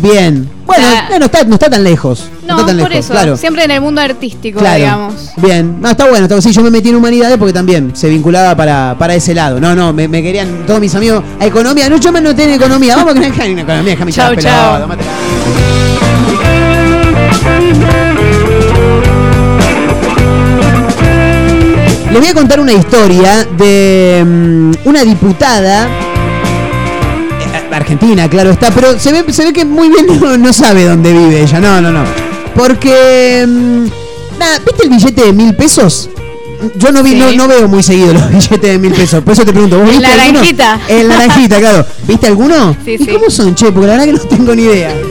Bien. Bueno, no, está, no está tan lejos. No, está tan por lejos, eso, claro. siempre en el mundo artístico, Claro. digamos. Bien, no, está bueno, está, sí, yo me metí en humanidades porque también se vinculaba para, para ese lado. No, no, me, me querían todos mis amigos a economía. No, yo me anoté en economía. Vamos a que en economía, déjame pelota, mate- Les voy a contar una historia de mm, una diputada argentina, claro está, pero se ve, se ve que muy bien no, no sabe dónde vive ella. No, no, no. Porque, mm, nada, ¿viste el billete de mil pesos? Yo no, vi, Sí. no, no veo muy seguido los [LAUGHS] billetes de mil pesos. Por eso te pregunto, ¿vos El viste alguno? naranjita. El naranjita, claro. ¿Viste alguno? Sí, ¿Y sí. cómo son, che? Porque la verdad que no tengo ni idea. [LAUGHS]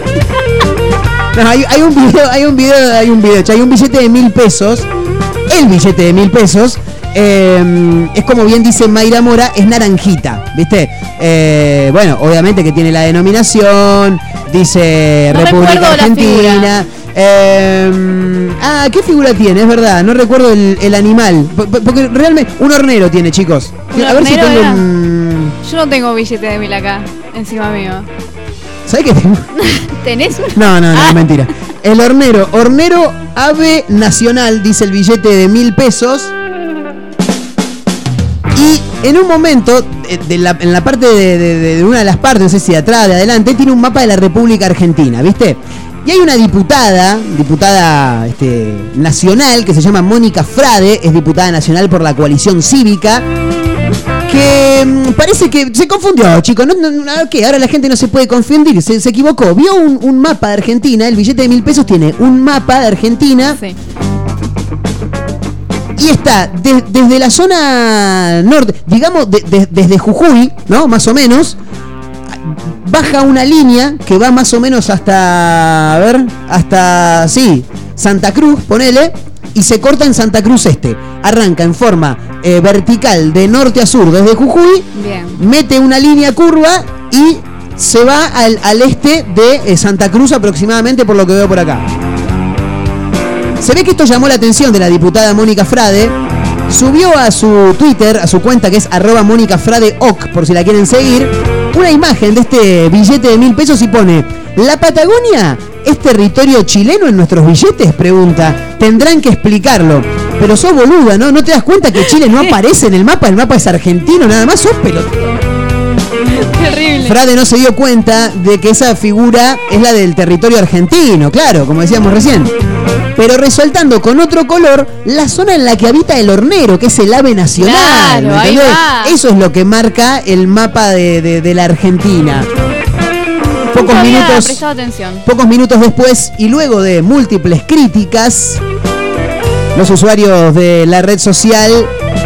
No, hay, hay un video, hay un video, hay un video, che, hay un billete de mil pesos. El billete de mil pesos. Eh, es como bien dice Mayra Mora, es naranjita, ¿viste? Eh, bueno, obviamente que tiene la denominación, dice No República Argentina. eh, ah, ¿qué figura tiene? Es verdad, no recuerdo el, el animal. P- Porque realmente, un hornero tiene, chicos. ¿Un A ver si tengo era? un. Yo no tengo billete de mil acá, encima mío. ¿Sabes qué tengo? [LAUGHS] ¿Tenés uno? No, no, no, Ah. mentira. El hornero, hornero ave nacional, dice el billete de mil pesos. En un momento, eh, en la parte de, una de las partes, no sé si de atrás, de adelante, tiene un mapa de la República Argentina, ¿viste? Y hay una diputada, diputada este, nacional, que se llama Mónica Frade, es diputada nacional por la coalición cívica, que mm, parece que se confundió, chicos. No, no, no, ¿qué? Ahora la gente no se puede confundir, se, se equivocó. Vio un, un mapa de Argentina, el billete de mil pesos tiene un mapa de Argentina. Y está de- desde la zona norte, digamos de- de- desde Jujuy, ¿no? Más o menos. Baja una línea que va más o menos hasta, a ver, hasta, sí, Santa Cruz, ponele, y se corta en Santa Cruz Este. Arranca en forma eh, vertical de norte a sur desde Jujuy, Bien. mete una línea curva y se va al, al este de eh, Santa Cruz aproximadamente por lo que veo por acá. Se ve que esto llamó la atención de la diputada Mónica Frade. Subió a su Twitter, a su cuenta que es arroba Mónica Frade Oc, por si la quieren seguir, una imagen de este billete de mil pesos y pone, ¿la Patagonia es territorio chileno en nuestros billetes? Pregunta. Tendrán que explicarlo. Pero sos boluda, ¿no? ¿No te das cuenta que Chile no [LAUGHS] aparece en el mapa? El mapa es argentino, nada más sos pelotudo. Terrible. Frade no se dio cuenta de que esa figura es la del territorio argentino, claro, como decíamos recién. Pero resaltando con otro color la zona en la que habita el hornero, que es el ave nacional. Claro, ¿me ahí entendés? va. Eso es lo que marca el mapa de, de- de la Argentina. Pocos minutos, pocos minutos después y luego de múltiples críticas, los usuarios de la red social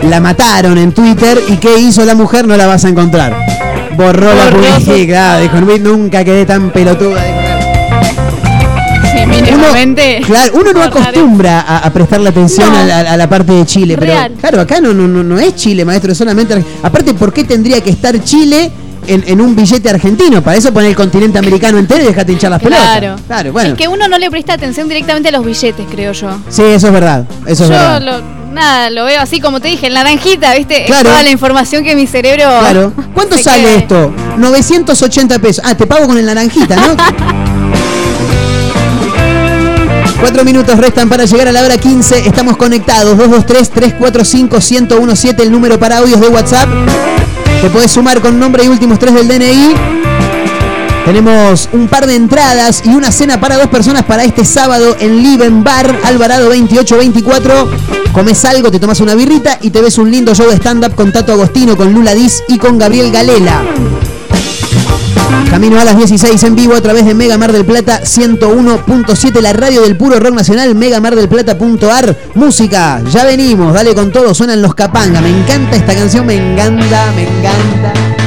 la mataron en Twitter y ¿qué hizo la mujer? No la vas a encontrar. Borró la publicidad, dijo, "No, nunca quedé tan pelotuda. Sí, mínimamente. Claro, uno no acostumbra a, a prestarle atención No. a, la, a la parte de Chile, pero claro, acá no, no, no, no es Chile, maestro, es solamente... Ar- Aparte, ¿por qué tendría que estar Chile en, en un billete argentino? Para eso poner el continente americano entero y dejate hinchar las Claro. pelotas. Claro, bueno. Es que uno no le presta atención directamente a los billetes, creo yo. Sí, eso es verdad, eso es yo verdad. lo, nada, lo veo así como te dije, el naranjita, ¿viste? Es Claro. toda la información que mi cerebro. Claro. ¿Cuánto sale quede. esto? 980 pesos. Ah, te pago con el naranjita, ¿no? [LAUGHS] Cuatro minutos restan para llegar a la hora 15. Estamos conectados. 223-345-1017, el número para audios de WhatsApp. Te podés sumar con nombre y últimos tres del DNI. Tenemos un par de entradas y una cena para dos personas para este sábado en Liven Bar, Alvarado 2824. Comes algo, te tomas una birrita y te ves un lindo show de stand-up con Tato Agostino, con Lula Diz y con Gabriel Galela. Camino a las 16 en vivo a través de Mega Mar del Plata 101.7, la radio del puro rock nacional, megamardelplata.ar. Música, ya venimos, dale con todo, suenan los Capanga. Me encanta esta canción, me encanta, me encanta.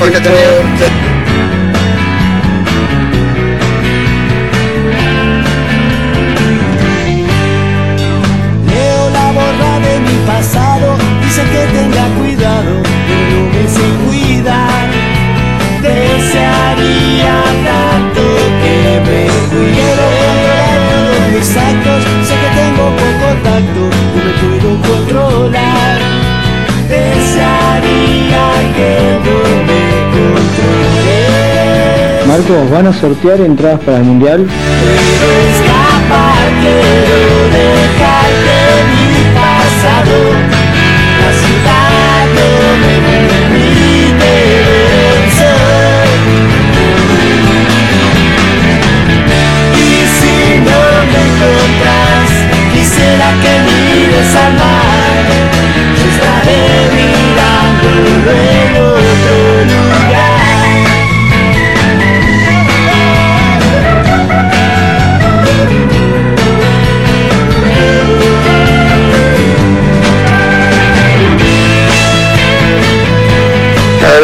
Mbappé, ¿qué Marcos, ¿van a sortear entradas para el mundial?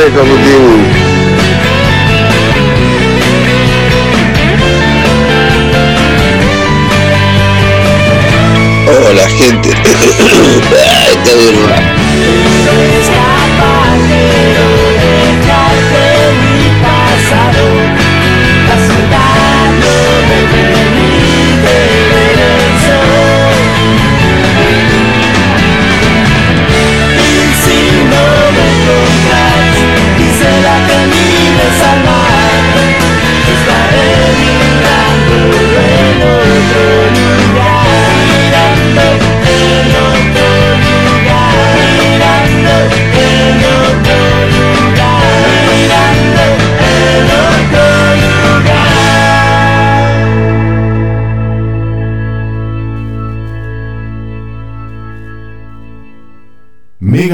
Dale, Caputín. Hola, gente. [COUGHS]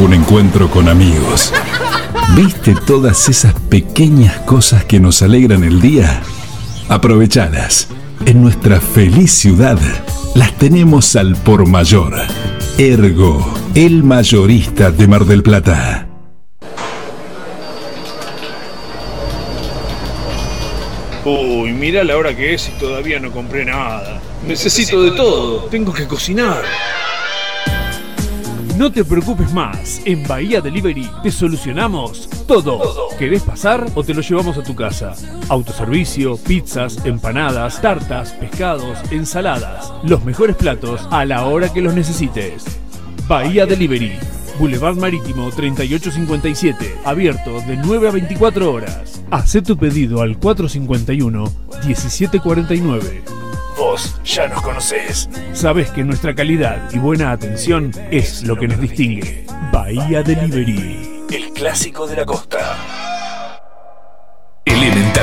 Un encuentro con amigos. ¿Viste todas esas pequeñas cosas que nos alegran el día? Aprovechadas. En nuestra feliz ciudad las tenemos al por mayor. Ergo, el mayorista de Mar del Plata. Uy, mirá la hora que es y todavía no compré nada. Necesito de todo. Tengo que cocinar. No te preocupes más, en Bahía Delivery te solucionamos todo. ¿Querés pasar o te lo llevamos a tu casa? Autoservicio, pizzas, empanadas, tartas, pescados, ensaladas. Los mejores platos a la hora que los necesites. Bahía Delivery, Boulevard Marítimo 3857, abierto de 9 a 24 horas. Haz tu pedido al 451-1749. Vos ya nos conocés. Sabés que nuestra calidad y buena atención es lo que nos distingue. Bahía Delivery, el clásico de la costa.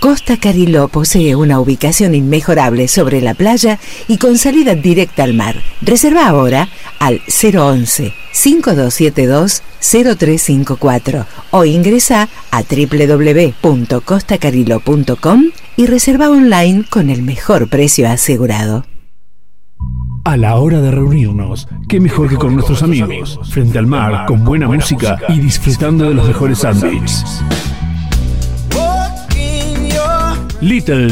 Costa Cariló posee una ubicación inmejorable sobre la playa y con salida directa al mar. Reserva ahora al 011 5272 0354 o ingresa a www.costacarilo.com y reserva online con el mejor precio asegurado. A la hora de reunirnos, qué mejor que con nuestros amigos, frente al mar, con buena música y disfrutando de los mejores sándwiches. Little,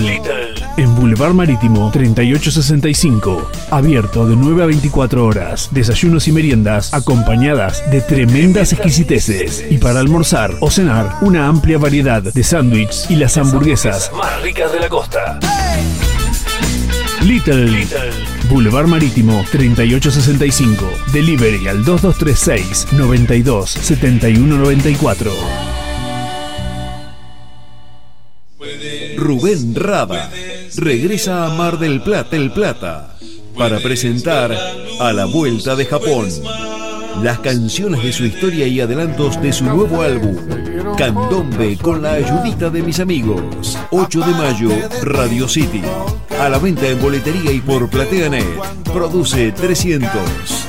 en Boulevard Marítimo 3865. Abierto de 9 a 24 horas. Desayunos y meriendas acompañadas de tremendas exquisiteces. Y para almorzar o cenar, una amplia variedad de sándwiches y las hamburguesas más ricas de la costa. Little, Boulevard Marítimo 3865. Delivery al 2236 92 7194. Rubén Rada regresa a Mar del Plata, el Plata, para presentar A la Vuelta de Japón. Las canciones de su historia y adelantos de su nuevo álbum, Candombe con la ayudita de mis amigos. 8 de mayo, Radio City. A la venta en boletería y por PlateaNet. Produce 300.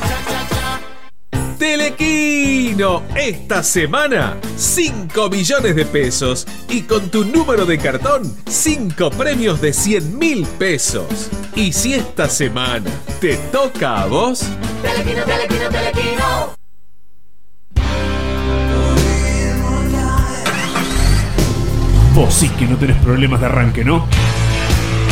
Telequino, esta semana 5 millones de pesos y con tu número de cartón 5 premios de 100 mil pesos. Y si esta semana te toca a vos, Telequino, telequino, telequino. Vos sí que no tenés problemas de arranque, ¿no?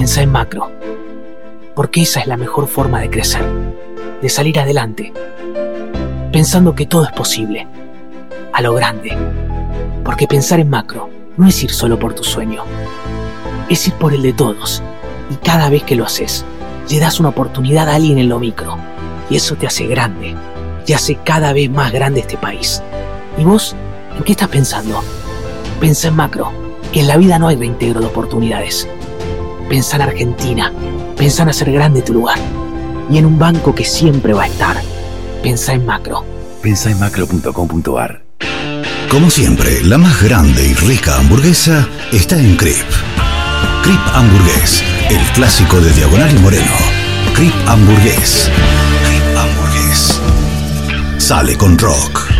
Pensá en macro, porque esa es la mejor forma de crecer, de salir adelante, pensando que todo es posible, a lo grande, porque pensar en macro no es ir solo por tu sueño, es ir por el de todos, y cada vez que lo haces, le das una oportunidad a alguien en lo micro, y eso te hace grande, y hace cada vez más grande este país. ¿Y vos? ¿En qué estás pensando? Pensá en macro, que en la vida no hay reintegro de oportunidades. Pensá en Argentina, pensá en hacer grande tu lugar y en un banco que siempre va a estar. Pensá en macro. Pensá en macro.com.ar. Como siempre, la más grande y rica hamburguesa está en Crip. Crip Hamburgués, el clásico de Diagonal y Moreno. Crip Hamburgués. Crip Hamburgués. Sale con rock.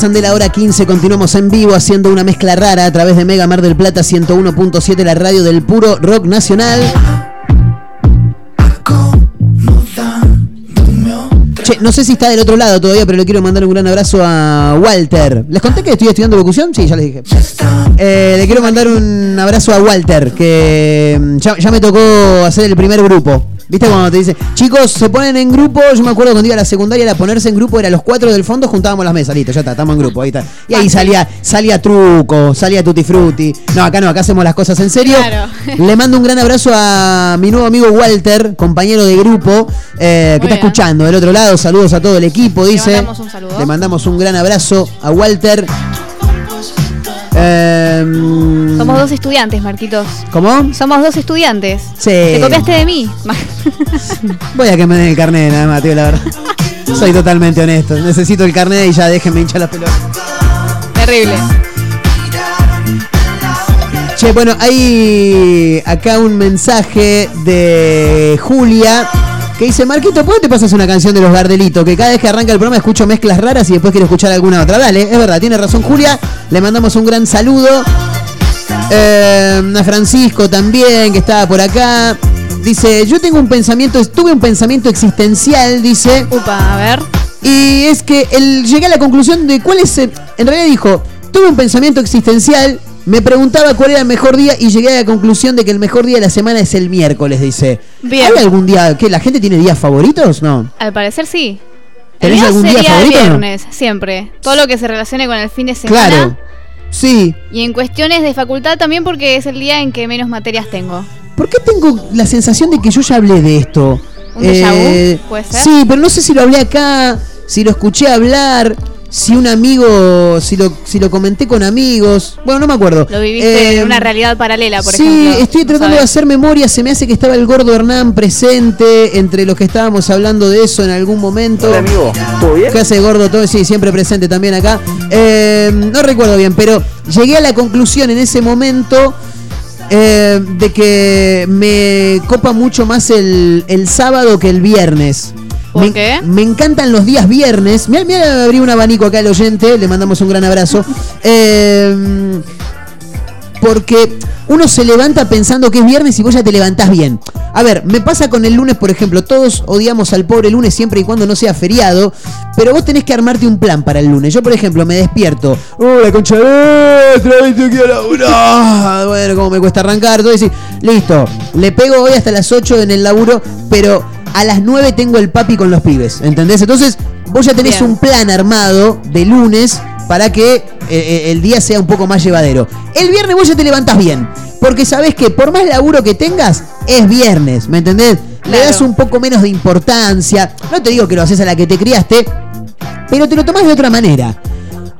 Pasan de la hora 15. Continuamos en vivo haciendo una mezcla rara a través de Mega Mar del Plata 101.7, la radio del puro rock nacional. Che, no sé si está del otro lado todavía, pero le quiero mandar un gran abrazo a Walter. ¿Les conté que estoy estudiando locución? Sí, ya les dije. Eh, le quiero mandar un abrazo a Walter, que mm, ya, ya me tocó hacer el primer grupo. ¿Viste cuando te dice, chicos, se ponen en grupo? Yo me acuerdo cuando iba a la secundaria, era ponerse en grupo, era los cuatro del fondo, juntábamos las mesas, listo, ya está, estamos en grupo, ahí está. Y ahí salía, salía truco, salía tutti frutti. No, acá no, acá hacemos las cosas en serio. Claro. [LAUGHS] Le mando un gran abrazo a mi nuevo amigo Walter, compañero de grupo, eh, que está escuchando del otro lado. Saludos a todo el equipo, dice. mandamos un saludo. Le mandamos un gran abrazo a Walter. Em, Somos dos estudiantes, Marquitos. ¿Cómo? Somos dos estudiantes. Sí. Te copiaste de mí. [LAUGHS] Voy a que me den el carnet, nada más, tío, la verdad. Soy totalmente honesto. Necesito el carnet y ya déjenme hinchar las pelotas. Terrible. Che, bueno, hay acá un mensaje de Julia que dice, Marquito, ¿por qué te pasas una canción de los Gardelitos? Que cada vez que arranca el programa escucho mezclas raras y después quiero escuchar alguna otra. Dale, es verdad, tiene razón Julia. Le mandamos un gran saludo. Eh, a Francisco también, que estaba por acá. Dice, yo tengo un pensamiento, tuve un pensamiento existencial, dice. Upa, a ver. Y es que él llegué a la conclusión de cuál es. el- En realidad dijo, tuve un pensamiento existencial, me preguntaba cuál era el mejor día y llegué a la conclusión de que el mejor día de la semana es el miércoles, dice. Bien. ¿Hay algún día que la gente tiene días favoritos? No. Al parecer sí. El ¿Tenés mío algún día el favorito? viernes, siempre. Todo lo que se relacione con el fin de semana. Claro. Sí. Y en cuestiones de facultad también porque es el día en que menos materias tengo. ¿Por qué tengo la sensación de que yo ya hablé de esto? ¿Un déjà vu? ¿Puede ser? Sí, pero no sé si lo hablé acá, si lo escuché hablar, si un amigo, si lo, si lo comenté con amigos. Bueno, no me acuerdo. Lo viviste Eh, en una realidad paralela, por sí, ejemplo. estoy tratando de hacer memoria. Se me hace que estaba el gordo Hernán presente entre los que estábamos hablando de eso en algún momento. Hola, amigo. ¿Todo bien? ¿Qué hace gordo? Todo, sí, siempre presente también acá. Eh, no recuerdo bien, pero llegué a la conclusión en ese momento eh, de que me copa mucho más el, el sábado que el viernes. ¿Por me, qué? me encantan los días viernes. Mira, mira, abrí un abanico acá al oyente. Le mandamos un gran abrazo. [LAUGHS] Eh, porque uno se levanta pensando que es viernes y vos ya te levantás bien. A ver, me pasa con el lunes, por ejemplo. Todos odiamos al pobre lunes siempre y cuando no sea feriado. Pero vos tenés que armarte un plan para el lunes. Yo, por ejemplo, me despierto. ¡Oh, la concha de otra vez a laburar! Bueno, como me cuesta arrancar. Todo y decir, listo, le pego hoy hasta las 8 en el laburo, pero a las 9 tengo el papi con los pibes. ¿Entendés? Entonces, vos ya tenés Bien. un plan armado de lunes para que eh, eh, el día sea un poco más llevadero. El viernes vos ya te levantás bien, porque sabés que por más laburo que tengas, es viernes, ¿me entendés? Le das un poco menos de importancia. No te digo que lo haces a la que te criaste, pero te lo tomás de otra manera.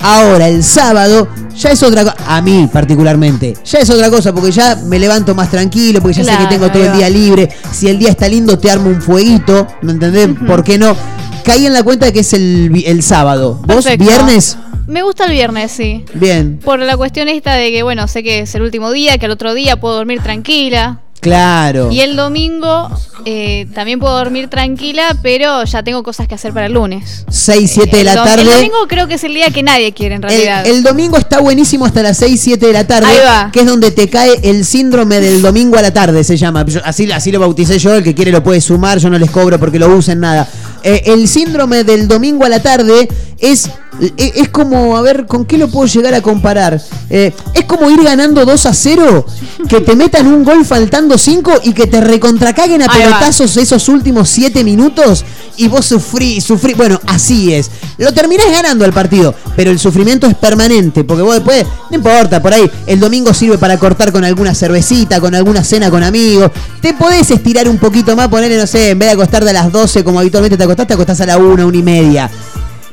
Ahora, el sábado, ya es otra cosa. A mí, particularmente, ya es otra cosa, porque ya me levanto más tranquilo, porque ya sé que tengo todo el día libre. Si el día está lindo, te armo un fueguito, ¿me entendés? ¿Por qué no? Caí en la cuenta de que es el, el sábado. ¿Vos, Perfecto. viernes? Me gusta el viernes, sí. Bien. Por la cuestión esta de que, bueno, sé que es el último día, que al otro día puedo dormir tranquila. Claro. Y el domingo eh, también puedo dormir tranquila, pero ya tengo cosas que hacer para el lunes. 6, 7 de la tarde. El domingo creo que es el día que nadie quiere en El, realidad. el domingo está buenísimo hasta las 6, 7 de la tarde. Ahí va. Que es donde te cae el síndrome del domingo a la tarde, se llama. Yo- así, así lo bauticé yo, el que quiere lo puede sumar, yo no les cobro porque lo usen nada. Eh, el síndrome del domingo a la tarde es, es, como, a ver, ¿con qué lo puedo llegar a comparar? Eh, es como ir ganando 2 a 0, que te metan un gol faltando 5 y que te recontracaguen a pelotazos esos últimos 7 minutos y vos sufrí, sufrí. Bueno, así es. Lo terminás ganando el partido, pero el sufrimiento es permanente, porque vos después, no importa, por ahí el domingo sirve para cortar con alguna cervecita, con alguna cena con amigos. Te podés estirar un poquito más, ponerle, no sé, en vez de acostarte a las 12 como habitualmente te acostás, te acostás a la 1, 1 y media.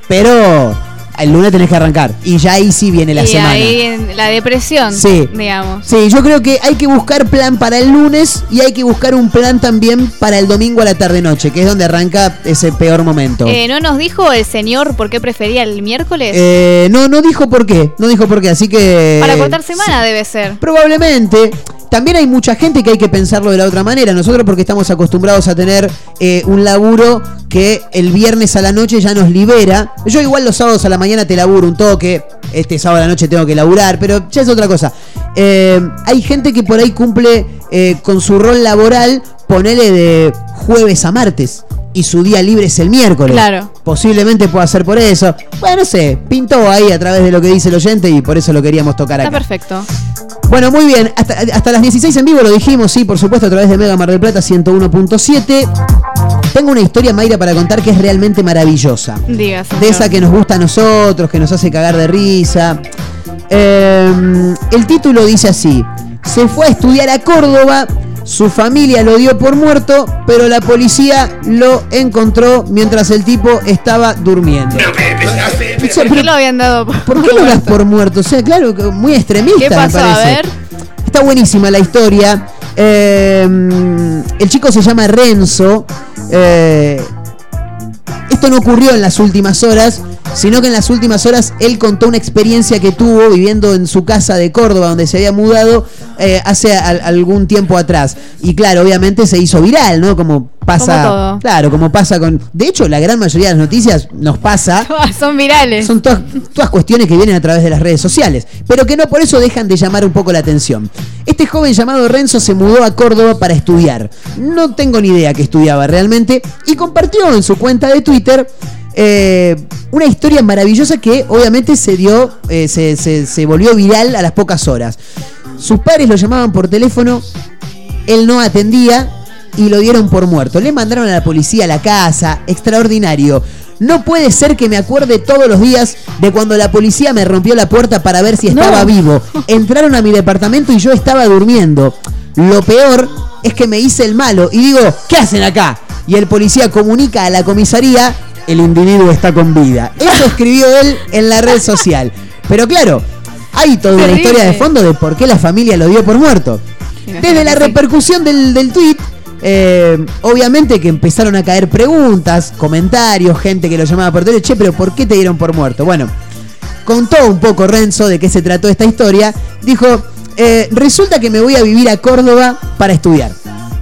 Pero el lunes tenés que arrancar. Y ya ahí sí viene la y semana. ahí en la depresión, Sí. digamos. Sí, yo creo que hay que buscar plan para el lunes y hay que buscar un plan también para el domingo a la tarde-noche, que es donde arranca ese peor momento. Eh, ¿No nos dijo el señor por qué prefería el miércoles? Eh, no, no dijo por qué, no dijo por qué, así que... Para cortar semana debe ser. Probablemente. También hay mucha gente que hay que pensarlo de la otra manera. Nosotros porque estamos acostumbrados a tener eh, un laburo que el viernes a la noche ya nos libera. Yo igual los sábados a la mañana te laburo un toque. Este sábado a la noche tengo que laburar, pero ya es otra cosa. Eh, hay gente que por ahí cumple eh, con su rol laboral, ponele de jueves a martes. Y su día libre es el miércoles. Claro. Posiblemente pueda ser por eso. Bueno, no sé, pintó ahí a través de lo que dice el oyente y por eso lo queríamos tocar Está acá. perfecto. Bueno, muy bien. Hasta, hasta las 16 en vivo lo dijimos, sí, por supuesto, a través de Mega Mar del Plata 101.7. Tengo una historia, Mayra, para contar que es realmente maravillosa. Diga. De esa que nos gusta a nosotros, que nos hace cagar de risa. Eh, el título dice así: Se fue a estudiar a Córdoba. Su familia lo dio por muerto, pero la policía lo encontró mientras el tipo estaba durmiendo. O sea, ¿Por qué lo habían dado por, ¿Por qué lo das por muerto? O sea, claro, muy extremista ¿Qué pasó? me A parece. ver. Está buenísima la historia. Eh, el chico se llama Renzo. Eh, esto no ocurrió en las últimas horas, sino que en las últimas horas él contó una experiencia que tuvo viviendo en su casa de Córdoba, donde se había mudado eh, hace al- algún tiempo atrás. Y claro, obviamente se hizo viral, ¿no? Como pasa. Como todo. Claro, como pasa con. De hecho, la gran mayoría de las noticias nos pasa. [LAUGHS] Son virales. Son todas, todas cuestiones que vienen a través de las redes sociales, pero que no por eso dejan de llamar un poco la atención. Este joven llamado Renzo se mudó a Córdoba para estudiar. No tengo ni idea que estudiaba realmente y compartió en su cuenta de Twitter eh, una historia maravillosa que obviamente se dio, eh, se, se- se volvió viral a las pocas horas. Sus padres lo llamaban por teléfono, él no atendía y lo dieron por muerto. Le mandaron a la policía a la casa, extraordinario. No puede ser que me acuerde todos los días de cuando la policía me rompió la puerta para ver si estaba No. vivo. [LAUGHS] Entraron a mi departamento y yo estaba durmiendo. Lo peor es que me hice el malo y digo, ¿qué hacen acá? Y el policía comunica a la comisaría, el individuo está con vida. Eso escribió él en la red social. Pero claro, hay toda una historia de fondo de por qué la familia lo dio por muerto. Desde la repercusión del, del tweet, eh, obviamente que empezaron a caer preguntas, comentarios, gente que lo llamaba por teléfono, che, pero ¿por qué te dieron por muerto? Bueno, contó un poco Renzo de qué se trató esta historia. Dijo, eh, resulta que me voy a vivir a Córdoba para estudiar.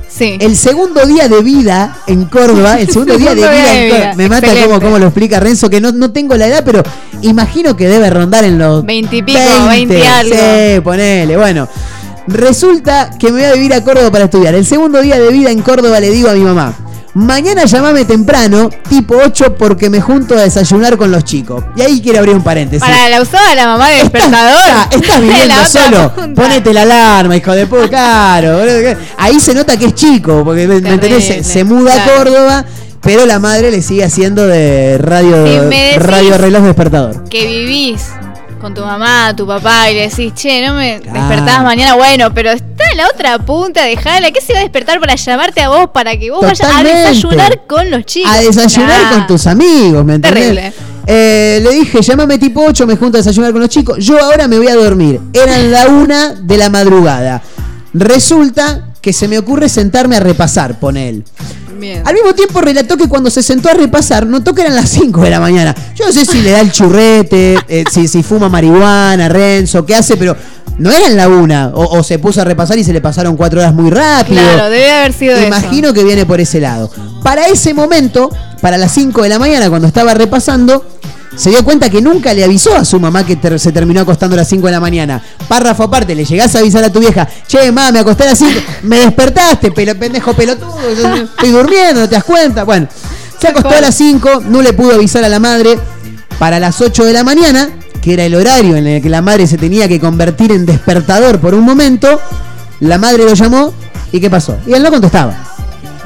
Sí. El segundo día de vida en Córdoba, el segundo [LAUGHS] día de vida, de en Córdoba. vida, Me mata cómo, cómo lo explica Renzo, que no, no tengo la edad, pero imagino que debe rondar en los Veintipico, veinte algo. Sí, ponele, bueno. Resulta que me voy a vivir a Córdoba para estudiar. El segundo día de vida en Córdoba le digo a mi mamá, mañana llamame temprano, tipo 8, porque me junto a desayunar con los chicos. Y ahí quiero abrir un paréntesis. Para la usaba la mamá de despertador. Estás [LAUGHS] viviendo La solo. punta. Ponete la alarma, hijo de puta. Claro. Ahí se nota que es chico, porque ¿me entendés? Se, muda claro. a Córdoba, pero la madre le sigue haciendo de radio, Si radio reloj despertador. Que vivís con tu mamá, tu papá y le decís, che, no me Claro. despertás mañana, bueno, pero está en la otra punta, dejala. ¿Qué se va a despertar para llamarte a vos para que vos vayas a desayunar con los chicos? A desayunar con tus amigos, ¿me entendés? Terrible. Eh, le dije, llámame tipo 8, me junto a desayunar con los chicos. Yo ahora me voy a dormir. Eran la una de la madrugada. Resulta que se me ocurre sentarme a repasar, pone él. Bien. Al mismo tiempo relató que cuando se sentó a repasar, notó que eran las 5 de la mañana. Yo no sé si le da el churrete, [LAUGHS] eh, si, si fuma marihuana, Renzo, qué hace, pero no eran la una. O, o se puso a repasar y se le pasaron cuatro horas muy rápido. Claro, debe haber sido Imagino que viene por ese lado. Para ese momento, para las 5 de la mañana, cuando estaba repasando, se dio cuenta que nunca le avisó a su mamá que se terminó acostando a las 5 de la mañana. Párrafo aparte, le llegás a avisar a tu vieja, che, mamá, me acosté a las 5, me despertaste, pelo, pendejo pelotudo, estoy durmiendo, no te das cuenta. Bueno, se acostó a las 5, no le pudo avisar a la madre. Para las 8 de la mañana, que era el horario en el que la madre se tenía que convertir en despertador por un momento, la madre lo llamó y ¿qué pasó? Y él no contestaba.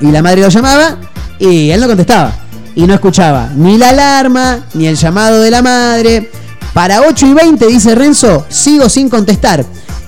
Y la madre lo llamaba y él no contestaba. Y no escuchaba ni la alarma, ni el llamado de la madre. Para 8 y 20, dice Renzo, sigo sin contestar.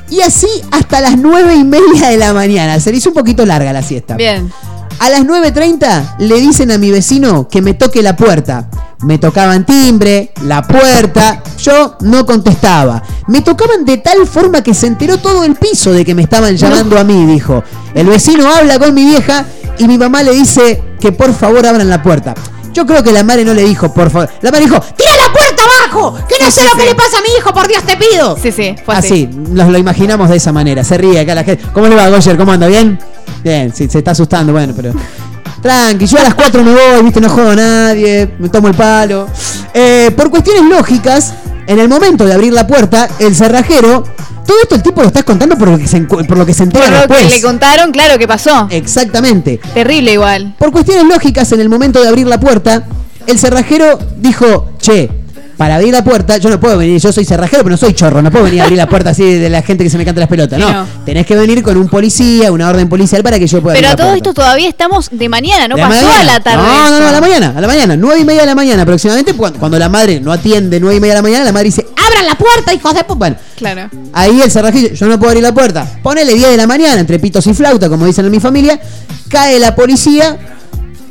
Y así hasta las 9 y media de la mañana. Se le hizo un poquito larga la siesta. Bien. A las 9.30 le dicen a mi vecino que me toque la puerta. Me tocaban timbre, la puerta, yo no contestaba. Me tocaban de tal forma que se enteró todo el piso de que me estaban llamando a mí, dijo. El vecino habla con mi vieja y mi mamá le dice que por favor abran la puerta. Yo creo que la madre no le dijo, por favor. La madre dijo, ¡tira la puerta carajo! ¡Que no sé lo que le pasa a mi hijo, por Dios te pido! Sí, sí, fue así. Así, nos lo imaginamos de esa manera. Se ríe acá la gente. ¿Cómo le va, Goyer? ¿Cómo anda? ¿Bien? Bien, sí, se está asustando, bueno, pero. [LAUGHS] Tranqui, yo a las 4 me voy, viste, no jodo a nadie, me tomo el palo. Eh, por cuestiones lógicas, en el momento de abrir la puerta, el cerrajero. Todo esto el tipo lo estás contando por lo que se, encu- por lo que se entera Por lo que le contaron, claro que pasó. Exactamente. Terrible igual. Por cuestiones lógicas, en el momento de abrir la puerta, el cerrajero dijo, che, para abrir la puerta, yo no puedo venir, yo soy cerrajero, pero no soy chorro, no puedo venir a abrir la puerta así de la gente que se me canta las pelotas. No, No. tenés que venir con un policía, una orden policial para que yo pueda Pero a abrir la todo puerta. esto todavía estamos de mañana, no De pasó mañana. a la tarde. No, no, no, a la mañana, a la mañana, nueve y media de la mañana aproximadamente, cuando, cuando la madre no atiende nueve y media de la mañana, la madre dice, abran la puerta, hijos de puta. Bueno, Claro. Ahí el cerrajillo, yo no puedo abrir la puerta. Ponele 10 de la mañana, entre pitos y flauta, como dicen en mi familia. Cae la policía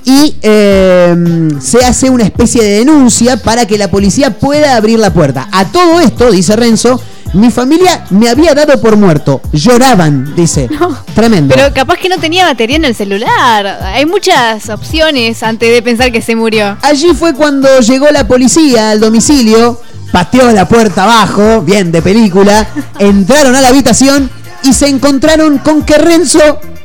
y eh, se hace una especie de denuncia para que la policía pueda abrir la puerta. A todo esto, dice Renzo, mi familia me había dado por muerto. Lloraban, dice. Tremendo. Pero capaz que no tenía batería en el celular. Hay muchas opciones antes de pensar que se murió. Allí fue cuando llegó la policía al domicilio, pateó la puerta abajo, bien de película, [LAUGHS] entraron a la habitación y se encontraron con que Renzo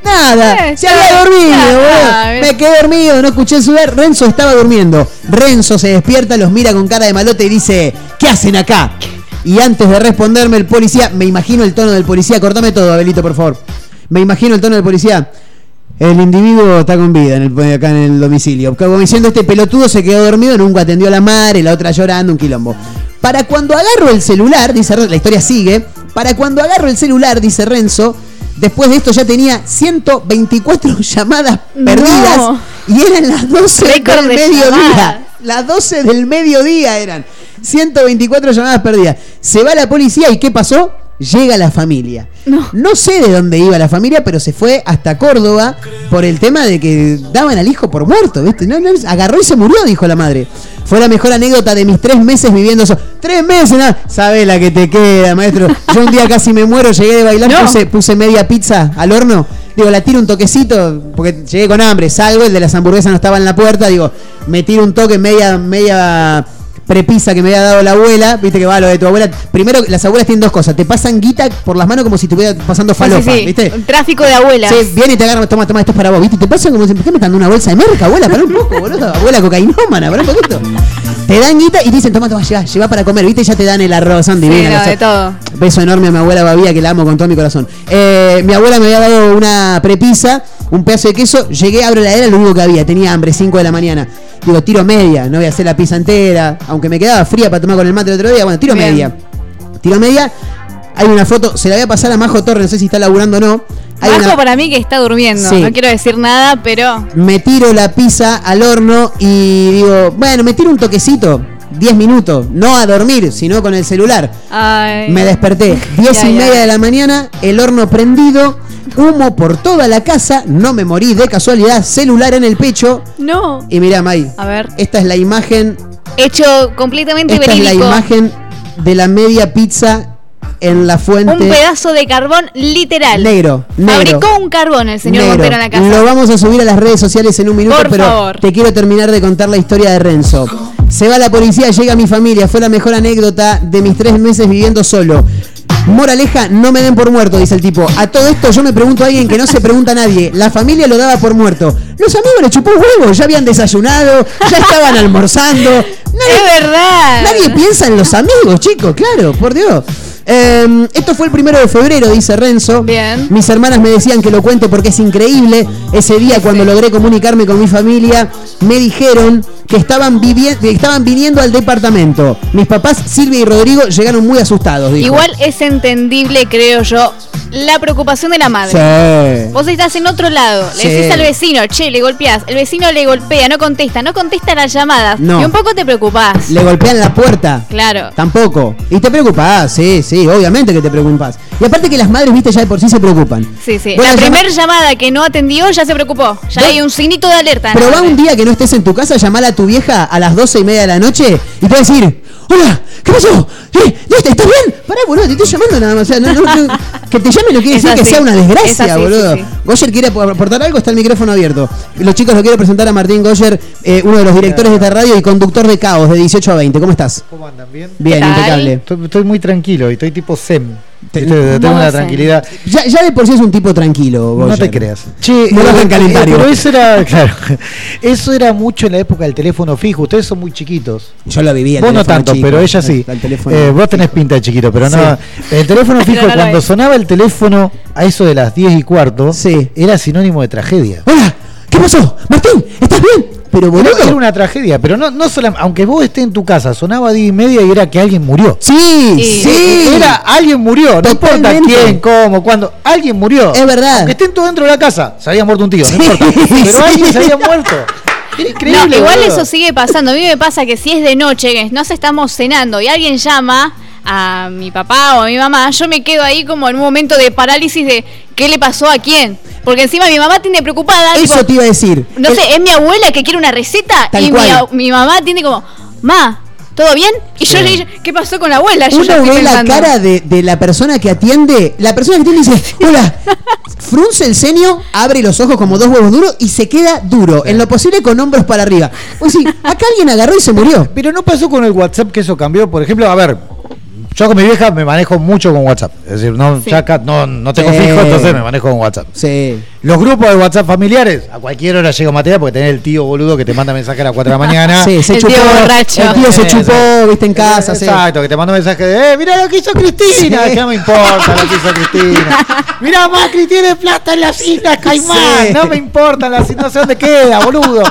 nada, Eh, se había dormido, Ah, boludo. Me quedé dormido, no escuché celular, Renzo estaba durmiendo. Renzo se despierta, los mira con cara de malote y dice, ¿qué hacen acá? Y antes de responderme el policía, me imagino el tono del policía, cortame todo, Abelito, por favor. Me imagino el tono del policía. El individuo está con vida en el- acá en el domicilio. Como diciendo, este pelotudo se quedó dormido, nunca atendió a la madre, la otra llorando, un quilombo. Para cuando agarro el celular, dice Renzo, la historia sigue. Para cuando agarro el celular, dice Renzo, después de esto ya tenía 124 [LAUGHS] llamadas perdidas No. y eran las 12 Récord del de mediodía. Las 12 del mediodía eran. 124 llamadas perdidas. Se va la policía y ¿qué pasó? Llega la familia. No. sé de dónde iba la familia, pero se fue hasta Córdoba por el tema de que daban al hijo por muerto, ¿viste? No, no, agarró y se murió, dijo la madre. Fue la mejor anécdota de mis tres meses viviendo eso. ¡Tres meses! nada. Sabés la que te queda, maestro. Yo un día casi me muero, llegué de bailar, No. puse, puse media pizza al horno. Digo, la tiro un toquecito, porque llegué con hambre, salgo, el de las hamburguesas no estaba en la puerta, digo, me tiro un toque, media, media prepisa que me había dado la abuela, viste que va lo de tu abuela. Primero, las abuelas tienen dos cosas, te pasan guita por las manos como si estuviera pasando Sí, falopa, sí, sí. ¿viste? Un tráfico de abuelas. Sí, viene y te agarra, toma, toma, esto es para vos, ¿viste? Te pasa como si ¿por qué me están dando una bolsa de merca, abuela? Para un poco, boludo. Abuela cocainómana, para un poquito. Te dan guita y te dicen, toma, toma, lleva, lleva para comer, ¿viste? Y ya te dan el arroz, son no, de todo. Beso enorme a mi abuela Babía, que la amo con todo mi corazón. Eh, mi abuela me había dado una prepisa, un pedazo de queso. Llegué, abro la heladera, lo único que había. Tenía hambre, 5 de la mañana. Digo, tiro media, no voy a hacer la pizza entera. Aunque me quedaba fría para tomar con el mate el otro día. Bueno, tiro Bien. media. Tiro media. Hay una foto, se la voy a pasar a Majo Torres, no sé si está laburando o no. Hay una- para mí que está durmiendo. Sí. No quiero decir nada, pero me tiro la pizza al horno y digo, bueno, me tiro un toquecito, 10 minutos, no a dormir, sino con el celular. ay, Me desperté, 10 [LAUGHS] Ya, y ya. media de la mañana, el horno prendido, humo por toda la casa, no me morí de casualidad, celular en el pecho. no. Y mirá, May, A ver, esta es la imagen, hecho completamente esta es la verídico. imagen de la media pizza en la fuente. Un pedazo de carbón literal. Negro, negro. Fabricó un carbón el señor Negro. Montero en la casa. Lo vamos a subir a las redes sociales en un minuto, Por pero favor. te quiero terminar de contar la historia de Renzo. Se va la policía, llega mi familia. Fue la mejor anécdota de mis tres meses viviendo solo. Moraleja, no me den por muerto, dice el tipo. A todo esto yo me pregunto a alguien que no se pregunta a nadie. La familia lo daba por muerto. Los amigos le chupó huevo, ya habían desayunado, ya estaban almorzando. Nadie, Es verdad. Nadie piensa en los amigos, chicos, claro, por Dios. Eh, esto fue el primero de febrero, dice Renzo. Bien. Mis hermanas me decían que lo cuente porque es increíble. Ese día, cuando logré comunicarme con mi familia, me dijeron que estaban, que estaban viniendo al departamento. Mis papás, Silvia y Rodrigo, llegaron muy asustados. dijo. Igual es entendible, creo yo, la preocupación de la madre. Sí. Vos estás en otro lado, le decís al vecino, che, le golpeás, el vecino le golpea, no contesta, no contesta las llamadas. No. Y un poco te preocupás. Le golpean la puerta. Claro. Tampoco. Y te preocupás, sí, sí, obviamente que te preocupás. Y aparte que las madres, viste, ya de por sí se preocupan. Sí, sí. La primera llamada que no atendió ya se preocupó. Ya Vos- hay un signito de alerta. ¿no? Probá un día que no estés en tu casa, llamar a tu vieja a las doce y media de la noche y te va a decir, hola, ¿qué pasó? ¿Eh? ¿Dónde estás? ¿Estás bien? Pará, boludo, te estoy llamando nada más. O sea, no, no, no. [LAUGHS] Que te llame no quiere Es decir que sea una Es desgracia, así, boludo. sí, sí. Goyer quiere ap- aportar algo, está el micrófono abierto. Los chicos lo quiero presentar a Martín Goyer, eh, uno de los directores de esta radio y conductor de Caos de 18 a 20. ¿Cómo estás? ¿Cómo andan? ¿Bien? Bien, impecable. Estoy, estoy muy tranquilo y estoy tipo Zen. Te-. Tengo una tranquilidad. Ya, ya de por sí es un tipo tranquilo, No Goyer. te creas. Che, No lo eh, eh, calendario. pero eso era, [LAUGHS] claro, eso era mucho en la época del teléfono fijo. Ustedes son muy chiquitos. Yo lo vivía. el Vos no tanto, chico, pero ella el- sí. el Eh, vos tenés pinta de chiquito, pero no. El teléfono [LAUGHS] fijo, no cuando sonaba el teléfono a eso de las 10 y cuarto, era sinónimo de tragedia. ¡Hola! ¿Qué pasó? Martín, ¿estás bien? Pero boludo. era una tragedia, pero no, no solamente, aunque vos estés en tu casa, sonaba a 10 y media y era que alguien murió. Sí, sí. Era alguien murió, no importa quién, cómo, cuándo, alguien murió. Es verdad. Aunque estén todos dentro de la casa, se había muerto un tío, Sí, no importa. [LAUGHS] Pero sí. alguien se había muerto. Increíble. No, igual boludo. eso sigue pasando. A mí me pasa que si es de noche, que nos estamos cenando y alguien llama a mi papá o a mi mamá, yo me quedo ahí como en un momento de parálisis de qué le pasó a quién. Porque encima mi mamá tiene preocupada. Eso tipo, te iba a decir. no sé, es mi abuela que quiere una receta Tal y mi, cual. a- mi mamá tiene como, ma, ¿todo bien? Y yo Sí. le digo, ¿qué pasó con la abuela? Yo Uno ve la cara de, de la persona que atiende. La persona que atiende dice: [LAUGHS] Hola, frunce el ceño, abre los ojos como dos huevos duros y se queda duro, en lo posible con hombros para arriba. Pues sí, acá alguien agarró y se murió. Pero no pasó con el WhatsApp que eso cambió. Por ejemplo, a ver, yo con mi vieja me manejo mucho con WhatsApp. Es decir, no, ya acá no, no tengo Sí. fijo, entonces me manejo con WhatsApp. Sí. Los grupos de WhatsApp familiares, a cualquier hora llega materia porque tenés el tío boludo que te manda mensaje a las 4 de la [LAUGHS] mañana. Sí, se El chupó. tío borracho. El tío se Eh, chupó, viste, en casa. sí. Exacto, que te manda mensaje de, eh, mirá lo que hizo Cristina. Sí. Que no me importa lo que hizo Cristina. [LAUGHS] Mirá, Macri tiene plata en las Islas Caimán. Sí. No me importa, las, no sé dónde queda, boludo.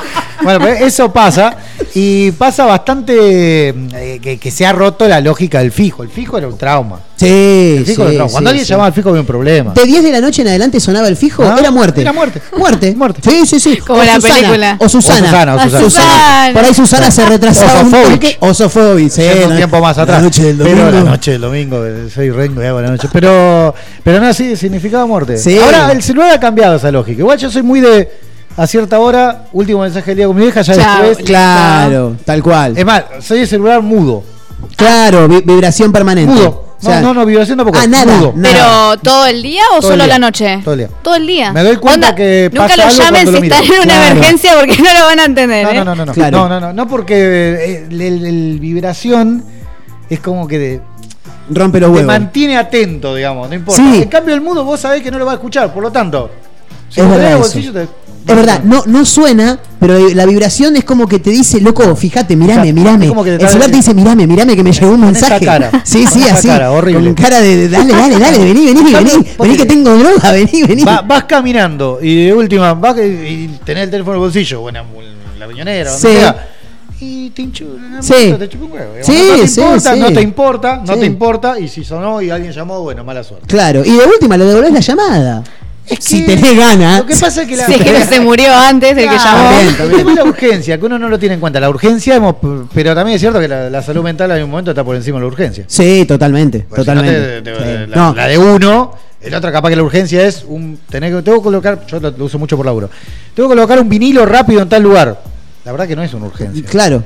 Bueno, pero eso pasa. Y pasa bastante eh, que, que se ha roto la lógica del fijo. El fijo era un trauma. Sí, El fijo era un trauma. Cuando sí, alguien sí. llamaba al fijo había un problema. De 10 de la noche en adelante sonaba el fijo, Ah, era muerte. era muerte. Muerte. Muerte. Sí, sí, sí. Como O la Susana, película. O Susana. O Susana, o Susana. Susana. Por ahí Susana se retrasaba un toque. Osofovich, sí, un la- tiempo más atrás. La noche del Pero la domingo. noche del domingo, eh, soy rengo y hago la noche. Pero, pero no, sí, significaba muerte. Sí. Ahora el celular ha cambiado esa lógica. Igual yo soy muy de a cierta hora, último mensaje del día con mi vieja, ya Chao. después. Claro, tal cual. Es más, soy de celular mudo. Claro, vi- vibración permanente. Mudo. O sea, no, no, no, vibración tampoco. Ah, nada, mudo. nada. Pero todo el día o Todo solo día. la noche? Todo el día. Todo el día. Me doy cuenta Onda, que Nunca lo algo llamen si están en una Claro. emergencia porque no lo van a entender. No, ¿eh? no, no, no, no. Claro. No, no, no, no, porque eh, el, el- el vibración es como que de- Rompe los te huevos. mantiene atento, digamos, no importa. Sí. En cambio, el mudo vos sabés que no lo va a escuchar, por lo tanto, si Es verdad bolsillo, te- Es verdad, no, no suena, pero la vibración es como que te dice, loco, fíjate, mirame, mirame. El celular te dice, mirame, mirame, que me llegó un mensaje. cara. [LAUGHS] Sí, sí, así. cara, horrible. Con cara de, dale, dale, dale, vení, vení, vení, vení que tengo droga, [LAUGHS] vení, vení. Va- vas caminando y de última vas y tenés el teléfono en el bolsillo, bueno, en la riñonera, donde Sí. sea, y te hinchu- Sí. te chupa un huevo. Sí, no, te sí, importa, sí. no te importa, no te importa, y si sonó y alguien llamó, bueno, mala suerte. Claro, y de última le devolvés la llamada. Si tenés ganas. Lo que pasa es que la Si es que no se murió antes del que Claro, llamó. el tema es la urgencia, que uno no lo tiene en cuenta. La urgencia, hemos, pero también es cierto que la, la salud mental en un momento está por encima de la urgencia. Sí, totalmente, Porque si no totalmente. te- te- Sí. la, No, la de uno, el otro capaz que la urgencia es un tener que tengo que colocar, yo lo, lo uso mucho por laburo. Tengo que colocar un vinilo rápido en tal lugar. La verdad que no es una urgencia. claro.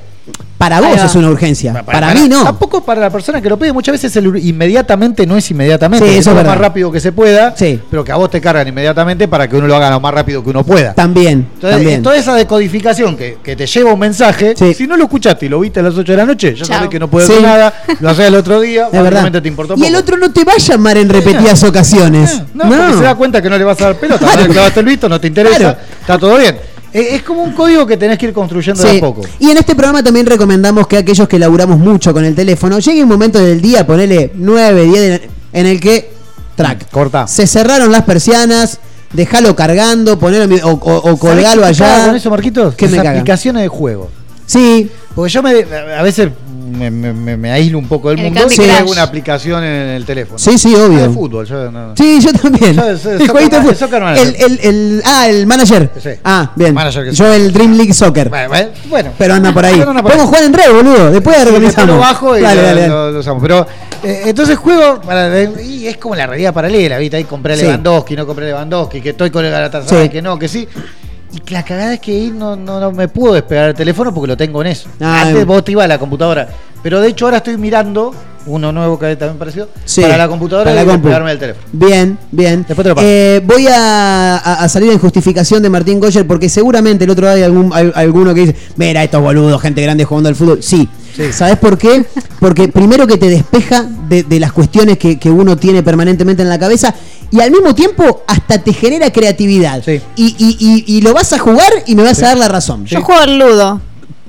Para vos es una urgencia. Para, mí no. Tampoco para la persona que lo pide. Muchas veces el inmediatamente no es inmediatamente. Sí, eso es lo más rápido que se pueda. Sí. Pero que a vos te cargan inmediatamente para que uno lo haga lo más rápido que uno pueda. También, Entonces, también. toda esa decodificación que, que te lleva un mensaje, si no lo escuchaste y lo viste a las 8 de la noche, ya Chao. sabes que no puedes Sí. hacer nada, lo haces el otro día, [LAUGHS] Es verdad. básicamente te importó Y el poco. otro no te va a llamar en repetidas ocasiones. No, porque se da cuenta que no le vas a dar pelota, no le clavaste el visto, no te interesa, Claro. está todo bien. Eh, Es como un código que tenés que ir construyendo de a poco. Y en este programa también recomendamos que aquellos que laburamos mucho con el teléfono, llegue un momento del día, ponele 9, 10, de la- en el que, track, Corta. se cerraron las persianas, déjalo cargando, ponelo o, o- o colgalo ¿Sabés qué me caga allá. con eso, Marquitos? ¿Qué Las me aplicaciones de juego. Sí. Porque yo me, a veces me, me- me- me aíslo un poco del El mundo Candy y Crush. hago una aplicación en el teléfono. Sí, sí, Ah, obvio. de fútbol, yo no- Sí, yo también. Yo, yo, el soccer jueguito de fútbol. soccer manager. el, el, el- ah, el manager. Sí. Ah, bien. Manager yo el Dream League Soccer. Bueno, bueno. Pero anda por ahí. Por ahí. Podemos jugar en red, boludo. Después Sí, organizamos. lo bajo y dale, lo, dale, dale. lo- lo usamos. Pero eh, entonces juego para, y es como la realidad paralela, ¿viste? Ahí compré Sí. Lewandowski, no compré a Lewandowski, que estoy con el Galatasaray, Sí. que no, que sí. Y la cagada es que ahí no, no, no me puedo despegar el teléfono porque lo tengo en eso. Ah, Antes vos te ibas a la computadora. Pero de hecho ahora estoy mirando uno nuevo que también parecido, Sí, para la computadora para y la compu. despegarme del teléfono. Bien, bien. Después te lo paso. Eh, voy a, a- a salir en justificación de Martín Goyer porque seguramente el otro día hay algún, hay alguno que dice, mira, estos boludos, gente grande jugando al fútbol. Sí. ¿Sabes por qué? Porque primero que te despeja de, de las cuestiones que, que uno tiene permanentemente en la cabeza y al mismo tiempo hasta te genera creatividad. Y, y- y- y lo vas a jugar y me vas a dar la razón. Yo juego al ludo.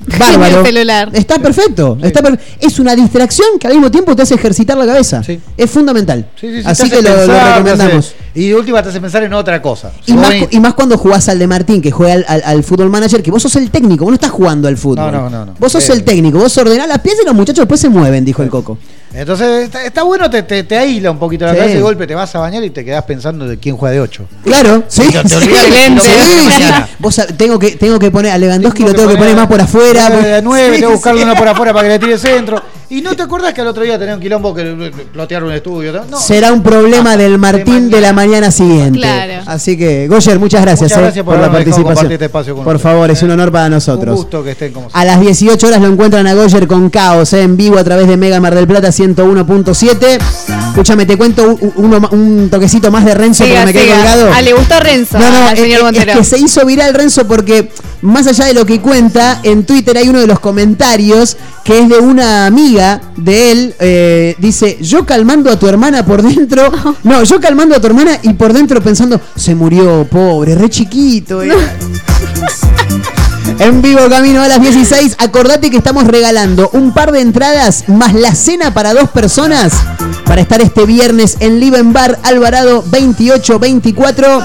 [LAUGHS] Bárbaro. En el celular. Está perfecto. Está per- Es una distracción que al mismo tiempo te hace ejercitar la cabeza. Es fundamental. Sí, sí, Así que lo, pensar, recomendamos. hace- y de última te hace pensar en otra cosa. Y más, cu- y más cuando jugás al de Martín, que juega al, al- al fútbol manager, que vos sos el técnico, vos no estás jugando al fútbol. No, no, no, no. Vos sos Eh. el técnico, vos ordenás las piezas y los muchachos después se mueven, dijo el Coco. Entonces está, está bueno, te, te, te aísla un poquito la Sí. cabeza y de golpe te vas a bañar y te quedás pensando de quién juega de 8. Claro, sí. Te, sí, que Sí. Vos tengo que, tengo que poner a Lewandowski, lo tengo que poner más por afuera. De 9, Sí, tengo que buscarle uno por afuera para que le tire centro. Y no te acuerdas que el otro día tenía un quilombo que plotearon un estudio. No, Será un problema del Martín de, la mañana siguiente. Claro. Así que, Goyer, muchas gracias, Muchas eh, gracias por la participación. este espacio con por favor, es un honor para un nosotros. gusto que estén como A las 18 horas lo encuentran a Goyer con Caos, eh, en vivo a través de Mega Mar del Plata 101.7. Escúchame, te cuento un, un toquecito más de Renzo Siga, porque me quedé siga. colgado. Ah, le gustó Renzo. No, no, al es, señor es que se hizo viral Renzo porque más allá de lo que cuenta, en Twitter hay uno de los comentarios que es de una amiga de él. eh, dice, yo calmando a tu hermana por dentro. [LAUGHS] No, yo calmando a tu hermana y por dentro pensando, se murió, pobre, re chiquito. era". [LAUGHS] En vivo camino a las 16. Acordate que estamos regalando un par de entradas más la cena para dos personas para estar este viernes en Liven Bar Alvarado 2824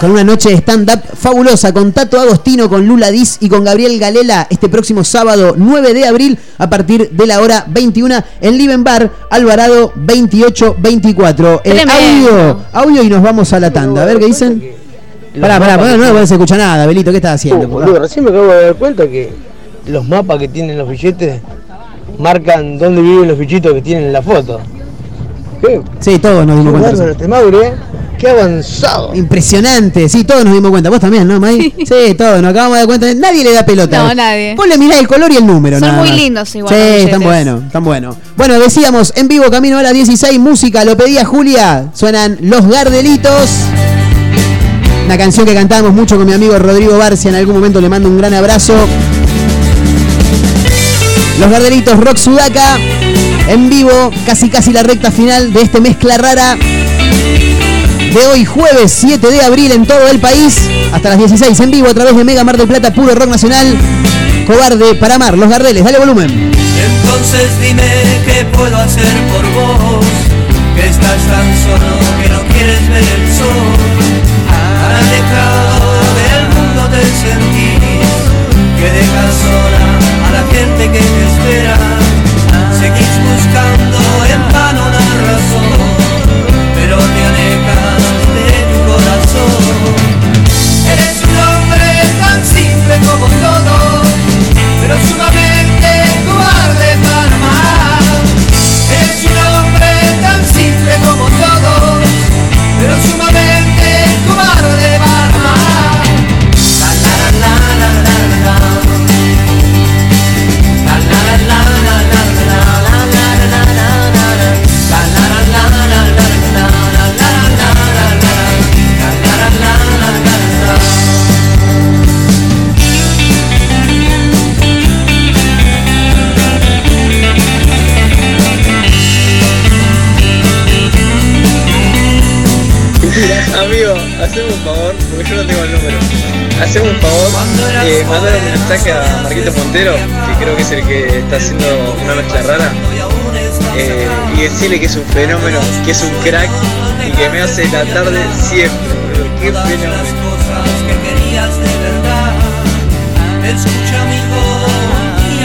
con una noche de stand-up fabulosa con Tato Agostino, con Lula Diz y con Gabriel Galela este próximo sábado 9 de abril a partir de la hora 21 en Liven Bar Alvarado 2824. Eh, audio, audio y nos vamos a la tanda. A ver qué dicen. Pará, pará, pará, no, no se escucha nada, Belito, ¿qué estás haciendo? Uh, boludo, recién me acabo de dar cuenta que los mapas que tienen los billetes marcan dónde viven los bichitos que tienen en la foto. ¿Qué? Sí, todos nos dimos cuenta. este ¿eh? Qué avanzado. Impresionante, sí, todos nos dimos cuenta. ¿Vos también, no, May? [LAUGHS] Sí, todos nos acabamos de dar cuenta. Nadie le da pelota. No, nadie. Vos le mirás el color y el número, Son nada muy más. lindos igual Sí, están buenos, están buenos. Bueno, decíamos, en vivo, camino a las 16, música, lo pedía Julia. Suenan Los Gardelitos. Una canción que cantábamos mucho con mi amigo Rodrigo Barcia. En algún momento le mando un gran abrazo. Los Gardelitos Rock Sudaca. En vivo, casi casi la recta final de este mezcla rara de hoy jueves 7 de abril en todo el país hasta las 16 en vivo a través de Mega Mar del Plata Puro Rock Nacional Cobarde para amar Los Gardeles dale volumen Entonces dime qué puedo hacer por vos, que estás tan solo que no quieres ver el sol. Alejado del mundo te sentís, que dejas sola a la gente que te Un favor, eh, mandale un mensaje a Marquito Montero, que creo que es el que está haciendo una mezcla rara, eh, y decirle que es un fenómeno, que es un crack y que me hace la tarde siempre. Qué fenómeno. Escucha mi voz y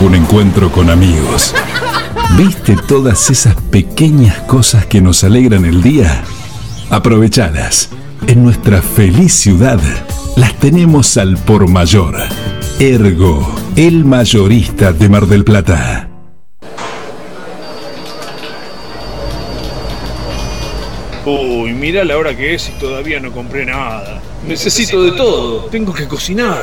un encuentro con amigos. ¿Viste todas esas pequeñas cosas que nos alegran el día? Aprovechadas. En nuestra feliz ciudad las tenemos al por mayor. Ergo, el mayorista de Mar del Plata. Uy, mira la hora que es y todavía no compré nada. Necesito de todo. Tengo que cocinar.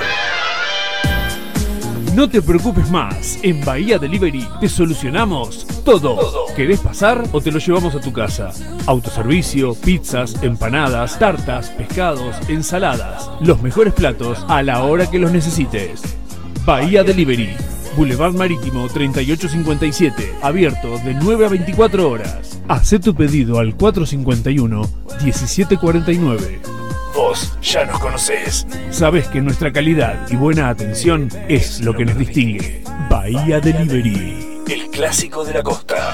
No te preocupes más, en Bahía Delivery te solucionamos todo. ¿Querés pasar o te lo llevamos a tu casa? Autoservicio, pizzas, empanadas, tartas, pescados, ensaladas. Los mejores platos a la hora que los necesites. Bahía Delivery, Boulevard Marítimo 3857, abierto de 9 a 24 horas. Haz tu pedido al 451-1749. Vos ya nos conocés. Sabés que nuestra calidad y buena atención es lo que nos distingue. Bahía Delivery, el clásico de la costa.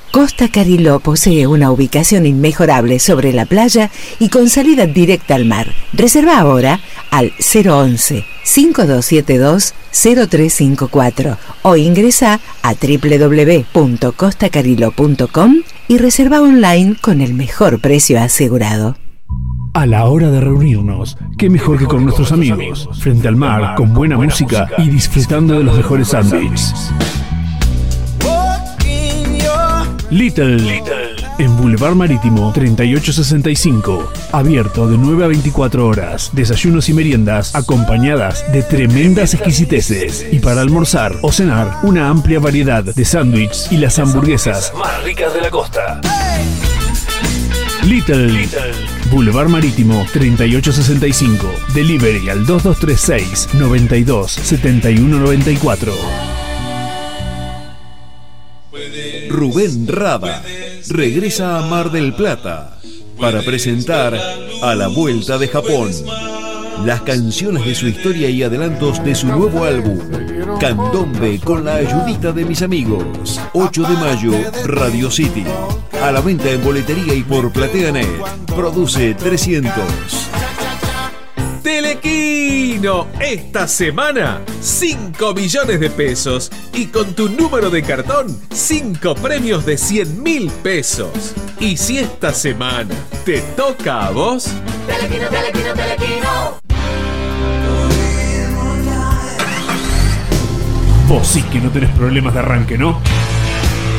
Costa Cariló posee una ubicación inmejorable sobre la playa y con salida directa al mar. Reserva ahora al 011 5272 0354 o ingresa a www.costacariló.com y reserva online con el mejor precio asegurado. A la hora de reunirnos, qué mejor que con nuestros amigos, frente al mar, con buena música y disfrutando de los mejores sándwiches. Little, en Boulevard Marítimo 3865, abierto de 9 a 24 horas, desayunos y meriendas acompañadas de tremendas exquisiteces. Y para almorzar o cenar una amplia variedad de sándwiches y las hamburguesas más ricas de la costa. Little, Boulevard Marítimo 3865, delivery al 2236 92 7194. Rubén Rada regresa a Mar del Plata para presentar A la Vuelta de Japón. Las canciones de su historia y adelantos de su nuevo álbum, Candombe con la ayudita de mis amigos. 8 de mayo, Radio City. A la venta en boletería y por PlateaNet. Produce 300. Telequino, esta semana 5 millones de pesos y con tu número de cartón 5 premios de 100 mil pesos. Y si esta semana te toca a vos, Telequino, telequino, telequino. Vos sí que no tenés problemas de arranque, ¿no?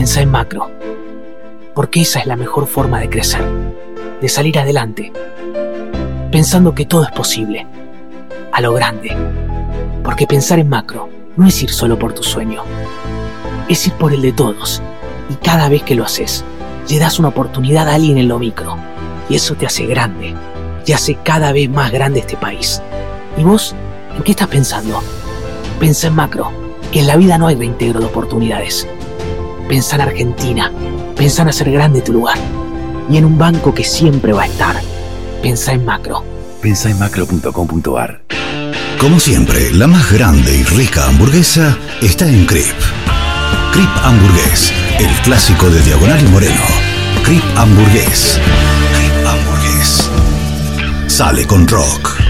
Pensá en macro. Porque esa es la mejor forma de crecer, de salir adelante, pensando que todo es posible, a lo grande. Porque pensar en macro no es ir solo por tu sueño, es ir por el de todos. Y cada vez que lo haces, le das una oportunidad a alguien en lo micro. Y eso te hace grande, te hace cada vez más grande este país. ¿Y vos? ¿En qué estás pensando? Pensa en macro, que en la vida no hay reintegro de oportunidades. Pensa en Argentina, pensa en hacer grande tu lugar. Y en un banco que siempre va a estar. Pensa en macro. Pensá en macro.com.ar. Como siempre, la más grande y rica hamburguesa está en Crip. Crip Hamburgués, el clásico de Diagonal y Moreno. Crip Hamburgués. Crip Hamburgués. Sale con rock.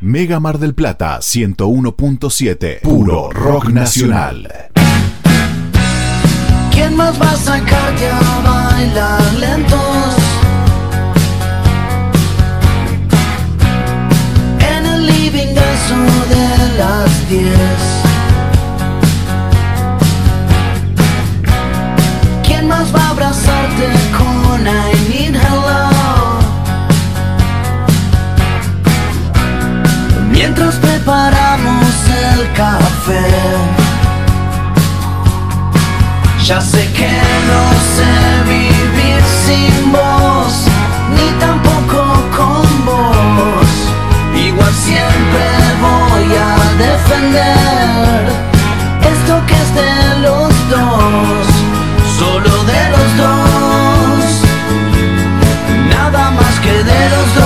Mega Mar del Plata 101.7. Puro rock nacional. ¿Quién más va a sacarte a bailar lentos? En el living de de las 10 ¿Quién más va a abrazarte con preparamos el café ya sé que no sé vivir sin vos, ni tampoco con vos. Igual siempre voy a defender esto que es de los dos, solo de los dos, nada más que de los dos.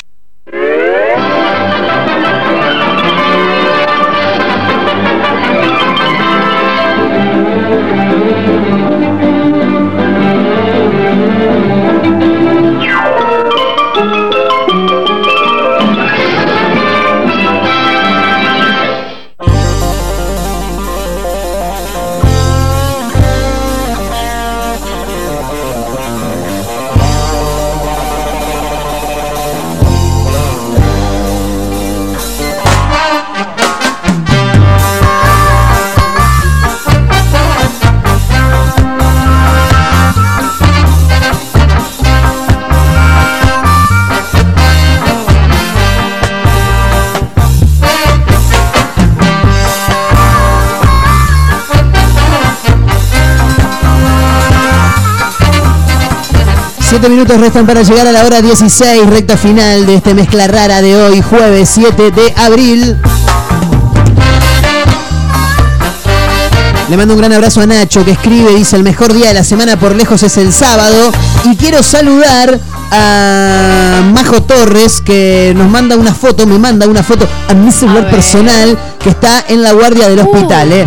Siete minutos restan para llegar a la hora 16, recta final de este mezcla rara de hoy, jueves 7 de abril. Le mando un gran abrazo a Nacho que escribe, dice el mejor día de la semana por lejos es el sábado. Y quiero saludar a Majo Torres que nos manda una foto, me manda una foto a mi celular personal que está en la guardia del hospital. ¿eh?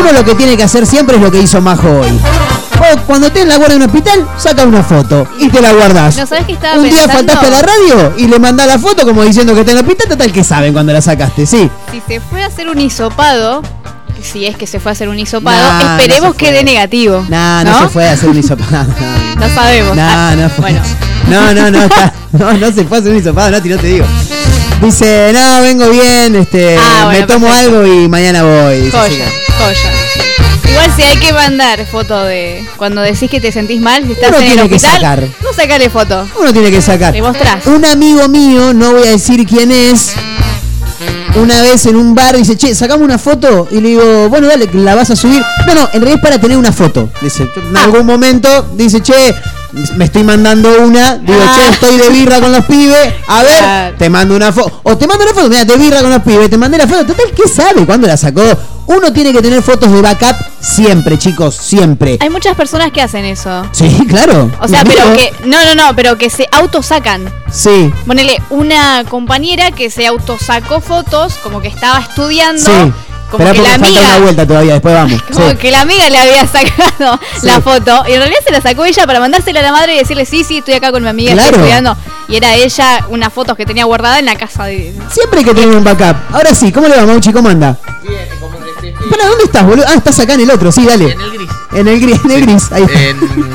Uno lo que tiene que hacer siempre es lo que hizo Majo hoy. Vos, cuando estés en la guardia de un hospital, saca una foto y te la guardás. ¿No sabes qué estaba Un día pensando? faltaste a la radio y le mandás la foto como diciendo que está en el hospital, total que saben cuando la sacaste, sí. Si se fue a hacer un hisopado, que si es que se fue a hacer un hisopado, Nah, no esperemos que dé negativo. Nah, no, se fue a hacer un hisopado. [LAUGHS] No sabemos. No, no. Bueno, No, no, no, está- no, no se fue a hacer un hisopado, Nati, no te digo. Dice, no, vengo bien, este, Ah, bueno, me tomo perfecto. algo y mañana voy. Joya, que- joya. Igual si hay que mandar foto de cuando decís que te sentís mal, si estás Uno en el tiene que hospital, sacar. no sacale foto. Uno tiene que sacar. Le mostrás. Un amigo mío, no voy a decir quién es, una vez en un bar dice, che, sacamos una foto. Y le digo, bueno, dale, la vas a subir. No, no, en realidad es para tener una foto. Dice, en algún momento dice, che, me estoy mandando una. Digo, Ah. che, estoy de birra con los pibes. A ver, Claro. te mando una foto. O te mando una foto, mira, de birra con los pibes. Te mandé la foto. Total, ¿qué sabe cuándo la sacó? Uno tiene que tener fotos de backup siempre, chicos, siempre. Hay muchas personas que hacen eso. Sí, [LAUGHS] claro. O sea, pero que. No, no, no, pero que se autosacan. Sí. Ponele una compañera que se autosacó fotos, como que estaba estudiando Sí. Como Esperá que porque la falta amiga una vuelta todavía, después vamos. [LAUGHS] como Sí. que la amiga le había sacado [LAUGHS] Sí. la foto y en realidad se la sacó ella para mandársela a la madre y decirle sí, sí, estoy acá con mi amiga, Claro. estoy estudiando. Y era ella unas fotos que tenía guardada en la casa de... Siempre hay que tener un backup. Ahora sí, ¿cómo le va, Mauchi? ¿Cómo anda? Para, ¿dónde estás, boludo? Ah, estás acá en el otro, sí, dale. En el gris. En el gris, en el gris. Ahí.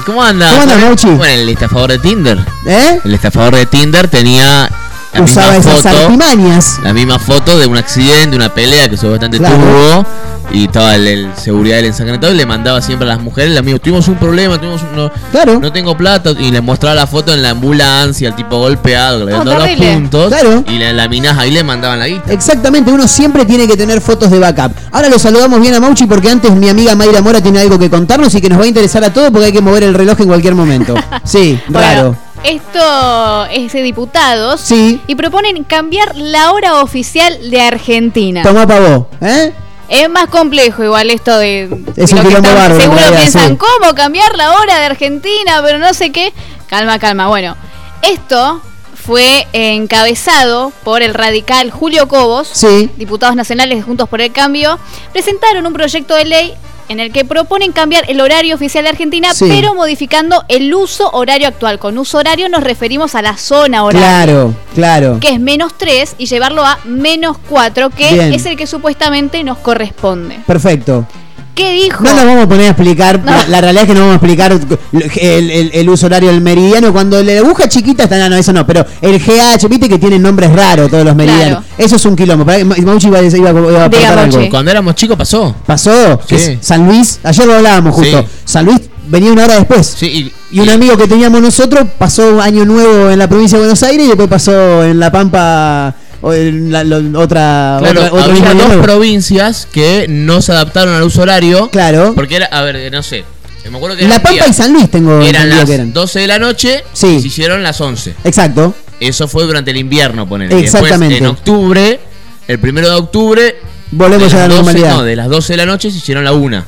¿Cómo anda? ¿Cómo anda, Mauchi? Bueno, el estafador de Tinder. ¿Eh? El estafador de Tinder tenía la Usaba esas foto, artimañas. la misma foto de un accidente, una pelea que supuestamente Claro. tuvo y estaba el, el seguridad del ensangrentado y le mandaba siempre a las mujeres, le amigo, tuvimos un problema, tuvimos un- no, Claro. no tengo plata y le mostraba la foto en la ambulancia, el tipo golpeado, le No, dado los puntos Claro. y la, la minas ahí le mandaban la guita. Exactamente, uno siempre tiene que tener fotos de backup. Ahora lo saludamos bien a Mauchi porque antes mi amiga Mayra Mora tiene algo que contarnos y que nos va a interesar a todos porque hay que mover el reloj en cualquier momento. [LAUGHS] Sí, raro. Esto es de diputados Sí. y proponen cambiar la hora oficial de Argentina. Tomá pa' vos, ¿eh? Es más complejo igual esto de... Es de un lo que bárbaro, Seguro realidad, piensan, sí. ¿cómo cambiar la hora de Argentina? Pero no sé qué. Calma, calma. Bueno, esto fue encabezado por el radical Julio Cobos, Sí. diputados nacionales de Juntos por el Cambio, presentaron un proyecto de ley en el que proponen cambiar el horario oficial de Argentina, Sí. pero modificando el uso horario actual. Con uso horario nos referimos a la zona horaria. Claro, claro. Que es menos 3 y llevarlo a menos 4, que Bien. es el que supuestamente nos corresponde. Perfecto. ¿Qué dijo? No nos vamos a poner a explicar, la, la realidad es que no vamos a explicar el, el- el uso horario del meridiano. Cuando la aguja chiquita está, no, no, eso no, pero el GH, viste que tienen nombres raros todos los meridianos. Eso es un quilombo. Mauchi iba, iba iba a aportar algo. Cuando éramos chicos pasó. ¿Pasó? Sí. San Luis, ayer lo hablábamos justo. Sí. San Luis venía una hora después. y, un amigo que teníamos nosotros pasó año nuevo en la provincia de Buenos Aires y después pasó en La Pampa o en la- lo- otra, Claro, otra- otro había dos provincias que no se adaptaron al uso horario. Claro. Porque era, a ver, no sé. Me acuerdo que La Pampa y San Luis tengo Eran las que eran. 12 de la noche Sí. y se hicieron las 11. Exacto. Eso fue durante el invierno, ponele. Y Exactamente. Después, en octubre, el primero de octubre. Volvemos de a la 12, normalidad. No, de las 12 de la noche se hicieron la 1.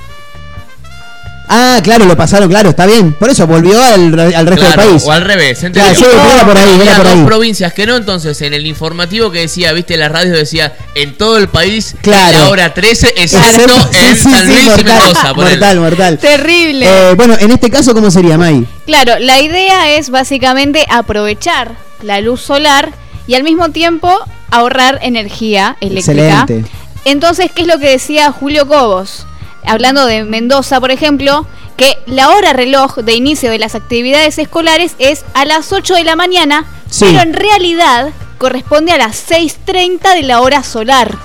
Ah, claro, lo pasaron, claro, está bien. Por eso volvió al, re- al resto Claro, del país. O al revés, Claro, ¿entendés? sí, era por ahí, Había era por dos provincias que no, entonces en el informativo que decía, viste, la radio decía, en todo el país, Claro. la hora 13, excepto Excepto- en sí, sí, San sí, Luis y mortal, Mendoza. ponele. mortal, mortal. Terrible. Eh, bueno, en este caso, ¿cómo sería, May? Claro, la idea es básicamente aprovechar la luz solar y al mismo tiempo ahorrar energía eléctrica. Excelente. Entonces, ¿qué es lo que decía Julio Cobos? Hablando de Mendoza, por ejemplo, que la hora reloj de inicio de las actividades escolares es a las 8 de la mañana, Sí. pero en realidad corresponde a las 6.30 de la hora solar.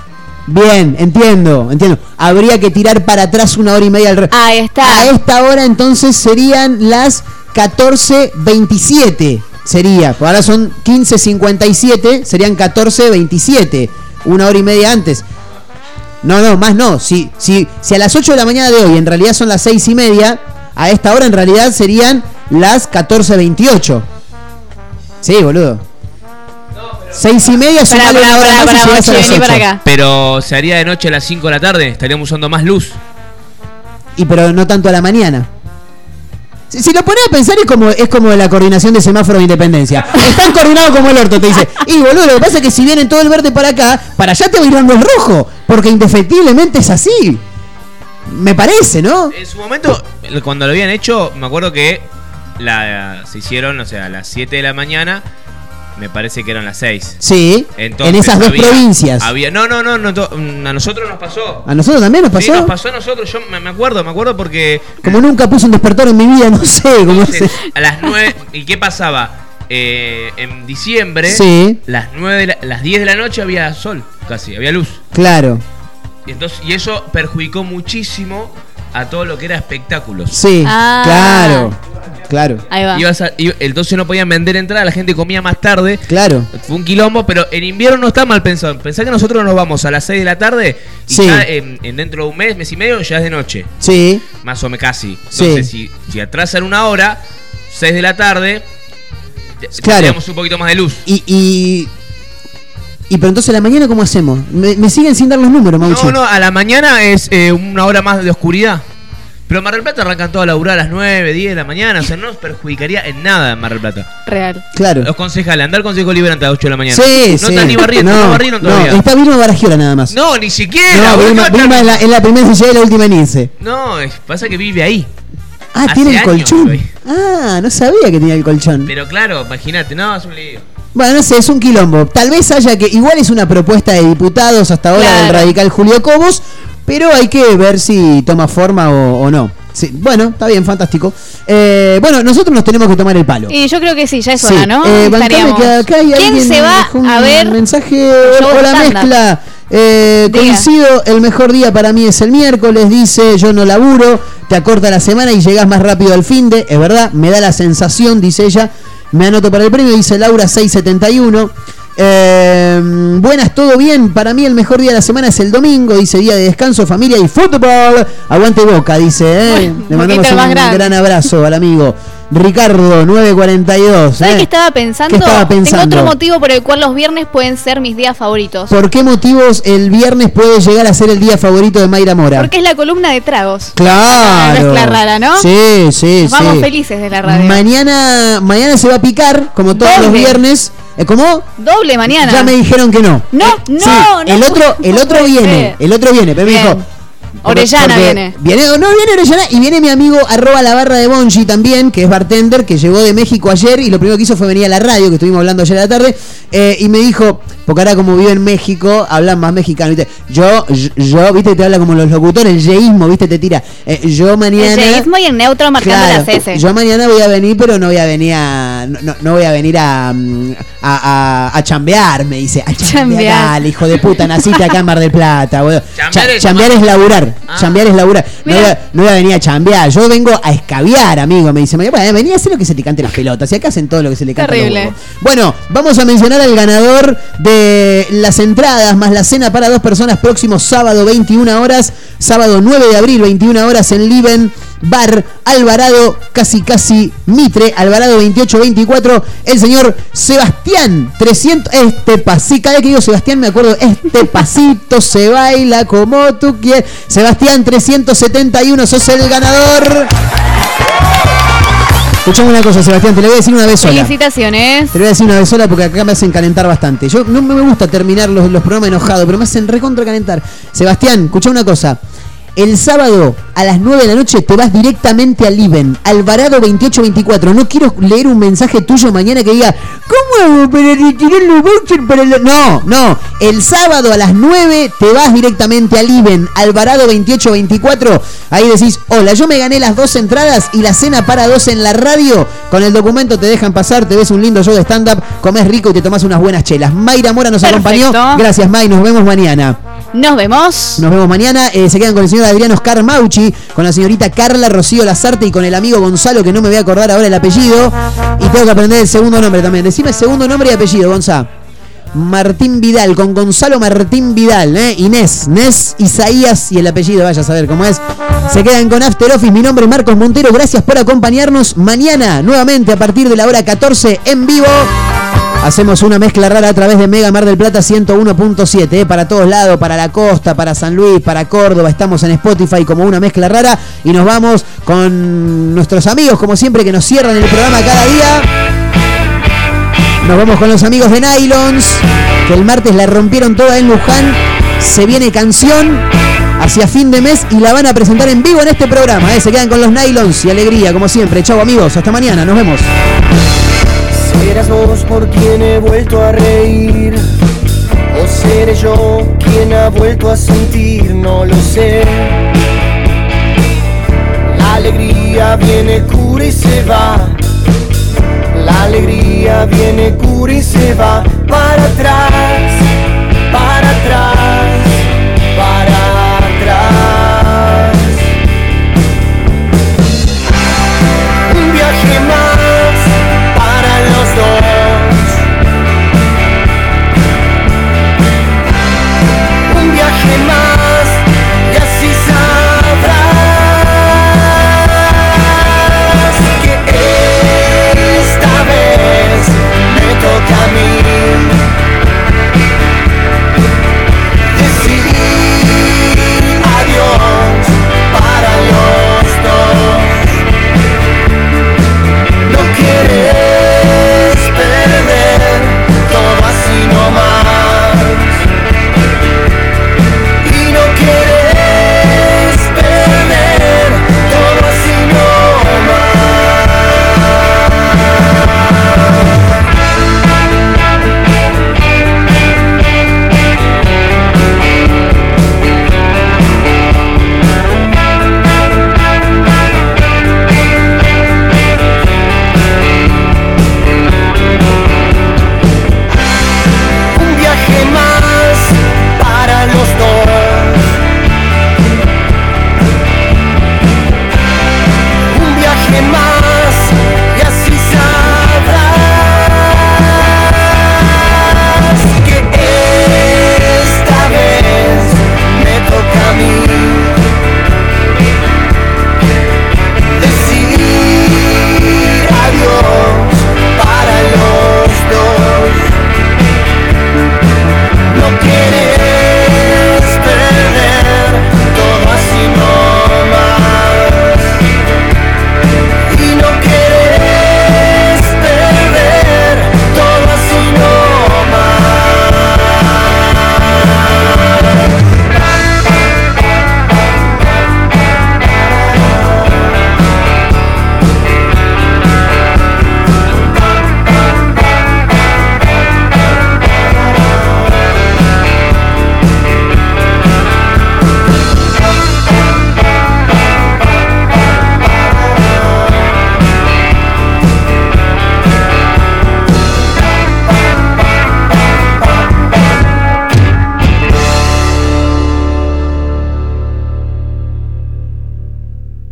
Bien, entiendo, entiendo. Habría que tirar para atrás una hora y media al re- Ahí está. A esta hora entonces serían las 14.27. Sería, ahora son 15.57, serían 14.27. Una hora y media antes. No, no, más no. Si, si, si a las 8 de la mañana de hoy en realidad son las 6 y media, a esta hora en realidad serían las 14.28. Sí, boludo. 6 y media, sumale pará, una hora pará, más y pará, llegás a Mochi, las vení para 8. acá. Pero se haría de noche a las 5 de la tarde, estaríamos usando más luz. Y pero no tanto a la mañana. Si, lo pones a pensar es como, es como la coordinación de semáforo de independencia. Están coordinados como el orto, te dice. Y boludo, lo que pasa es que si vienen todo el verde para acá, para allá te va dando el rojo. Porque indefectiblemente es así. Me parece, ¿no? En su momento, cuando lo habían hecho, me acuerdo que la, se hicieron, o sea, a las 7 de la mañana, me parece que eran las 6. Sí. Entonces, en esas dos había- provincias. Había, no, no, no, no, to- a nosotros nos pasó. A nosotros también nos Sí, pasó. nos pasó a nosotros, yo me, acuerdo, me acuerdo porque Como nunca puse un despertador en mi vida, [LAUGHS] no sé cómo entonces, a las 9, ¿y qué pasaba? Eh, en diciembre, Sí. las 9 de la- las 10 de la noche había sol, casi, había luz. Claro. Y, entonces, y eso perjudicó muchísimo a todo lo que era espectáculos. Sí. Ah. Claro. Claro. Ahí va. Ibas a- iba- entonces no podían vender entrada, la gente comía más tarde. Claro. Fue un quilombo, pero en invierno no está mal pensado. Pensá que nosotros nos vamos a las 6 de la tarde y Sí. ya en, en dentro de un mes, mes y medio, ya es de noche. Sí. Más o menos casi. Sí. Entonces, si, si atrasan una hora, 6 de la tarde, Claro. tendríamos un poquito más de luz. Y, y. Y pero entonces a la mañana, ¿cómo hacemos? Me, me siguen sin dar los números, Mauchi. No, no, a la mañana es eh, una hora más de oscuridad. Pero Mar del Plata arrancan toda a laburar a las 9, 10 de la mañana. O sea, no nos perjudicaría en nada en Mar del Plata. Real. Claro. Los concejales, andar al consejo liberante a las 8 de la mañana. Sí, no sí. están ni barriendo, no, barrieron todavía. No, está Vilma Baragiola nada más. No, ni siquiera. No, Vilma, ¿qué va a Vilma es, la, es la primera y la última en irse. No, es- pasa que vive ahí. Ah, Hace tiene el años colchón. Ah, no sabía que tenía el colchón. Pero claro, imagínate, no, es un lío. Bueno, no sé, es un quilombo. Tal vez haya que. Igual es una propuesta de diputados hasta ahora Claro. del radical Julio Cobos, pero hay que ver si toma forma o, o no. Sí, bueno, está bien, fantástico. Eh, bueno, nosotros nos tenemos que tomar el palo. Y yo creo que sí, ya es Sí, hora, ¿no? eh, bancame Estaríamos. que acá hay ¿Quién se va a ver? mensaje hola stand-up? mezcla Eh, coincido el mejor día para mí es el miércoles dice yo no laburo te acorta la semana y llegas más rápido al fin de es verdad me da la sensación dice ella me anoto para el premio dice Laura 671 Eh, buenas, todo bien. Para mí el mejor día de la semana es el domingo, dice día de descanso, familia y fútbol. Aguante boca, dice. ¿eh? Le mandamos un grande. gran abrazo al amigo. Ricardo 942. ¿Sabes ¿eh? qué estaba pensando? ¿Qué estaba pensando? Tengo otro motivo por el cual los viernes pueden ser mis días favoritos. ¿Por qué motivos el viernes puede llegar a ser el día favorito de Mayra Mora? Porque es la columna de tragos. Claro. Mezcla rara, ¿no? Sí, sí, Nos vamos sí. felices de la radio. Mañana, mañana se va a picar, como todos los viernes. ¿Eh, ¿Cómo? Doble mañana. Ya me dijeron que no. No, no, Sí, no. el otro, el no otro viene, el otro viene, pero me dijo. Orellana viene. Viene, no viene Orellana y viene mi amigo arroba la barra de Bonji también, que es bartender, que llegó de México ayer y lo primero que hizo fue venir a la radio, que estuvimos hablando ayer a la tarde, eh, y me dijo, porque ahora como vive en México, hablan más mexicano, ¿viste? Yo, yo, yo, viste, te habla como los locutores, el yeísmo, viste, te tira. Eh, yo mañana. El yeísmo y el neutro marcando Claro, las S. Yo mañana voy a venir, pero no voy a venir a. No, no- voy a venir a, mm, a, a, a chambear, me dice. A chambear. Chambear. Dale, hijo de puta, naciste acá en Mar del Plata, boludo. Chambear Cha- es chambear tomar- es laburar. Ah. Chambear es laburar. No voy, a, no voy a venir a chambear. Yo vengo a escabiar, amigo. Me dice, bueno, vení a hacer lo que se te cante las pelotas. Y acá hacen todo lo que se le canta. los Terrible. huevos. Bueno, vamos a mencionar al ganador de las entradas más la cena para dos personas próximo sábado 21 horas, sábado 9 de abril 21 horas en Liven Bar Alvarado, casi casi Mitre, Alvarado 2824, el señor Sebastián 300, este pasito, cada vez que digo Sebastián me acuerdo, este pasito se baila como tú quieres. Sebastián 371, sos el ganador. Escuchame una cosa, Sebastián, te lo voy a decir una vez sola. Felicitaciones. Te lo voy a decir una vez sola porque acá me hacen calentar bastante. Yo no me gusta terminar los, los programas enojados, pero me hacen recontra calentar. Sebastián, escucha una cosa. El sábado a las 9 de la noche te vas directamente al Liven, Alvarado 2824. No quiero leer un mensaje tuyo mañana que diga, ¿cómo hago para retirar los vouchers para la-?" No, no. El sábado a las 9 te vas directamente al Liven, Alvarado 2824. Ahí decís, hola, yo me gané las dos entradas y la cena para dos en la radio. Con el documento te dejan pasar, te ves un lindo show de stand-up, comes rico y te tomas unas buenas chelas. Mayra Mora nos Perfecto. acompañó. Gracias, May. Nos vemos mañana. Nos vemos. Nos vemos mañana. Eh, se quedan con el señor Adrián Oscar Mauchi, con la señorita Carla Rocío Lazarte y con el amigo Gonzalo, que no me voy a acordar ahora el apellido. Y tengo que aprender el segundo nombre también. Decime segundo nombre y apellido, Gonza. Martín Vidal, con Gonzalo Martín Vidal, ¿eh? Inés, Nes Isaías y el apellido, vaya a saber cómo es. Se quedan con After Office, mi nombre es Marcos Montero, gracias por acompañarnos. Mañana, nuevamente a partir de la hora 14 en vivo. Hacemos una mezcla rara a través de Mega Mar del Plata 101.7, ¿eh? para todos lados, para la costa, para San Luis, para Córdoba. Estamos en Spotify como una mezcla rara y nos vamos con nuestros amigos, como siempre, que nos cierran el programa cada día. Nos vamos con los amigos de Nylons, que el martes la rompieron toda en Luján. Se viene canción hacia fin de mes y la van a presentar en vivo en este programa. ¿eh? Se quedan con los Nylons y alegría, como siempre. Chau amigos, hasta mañana, nos vemos. ¿Serás vos por quien he vuelto a reír? ¿O seré yo quien ha vuelto a sentir? No lo sé. La alegría viene, cura y se va. La alegría viene, cura y se va. Para atrás, para atrás.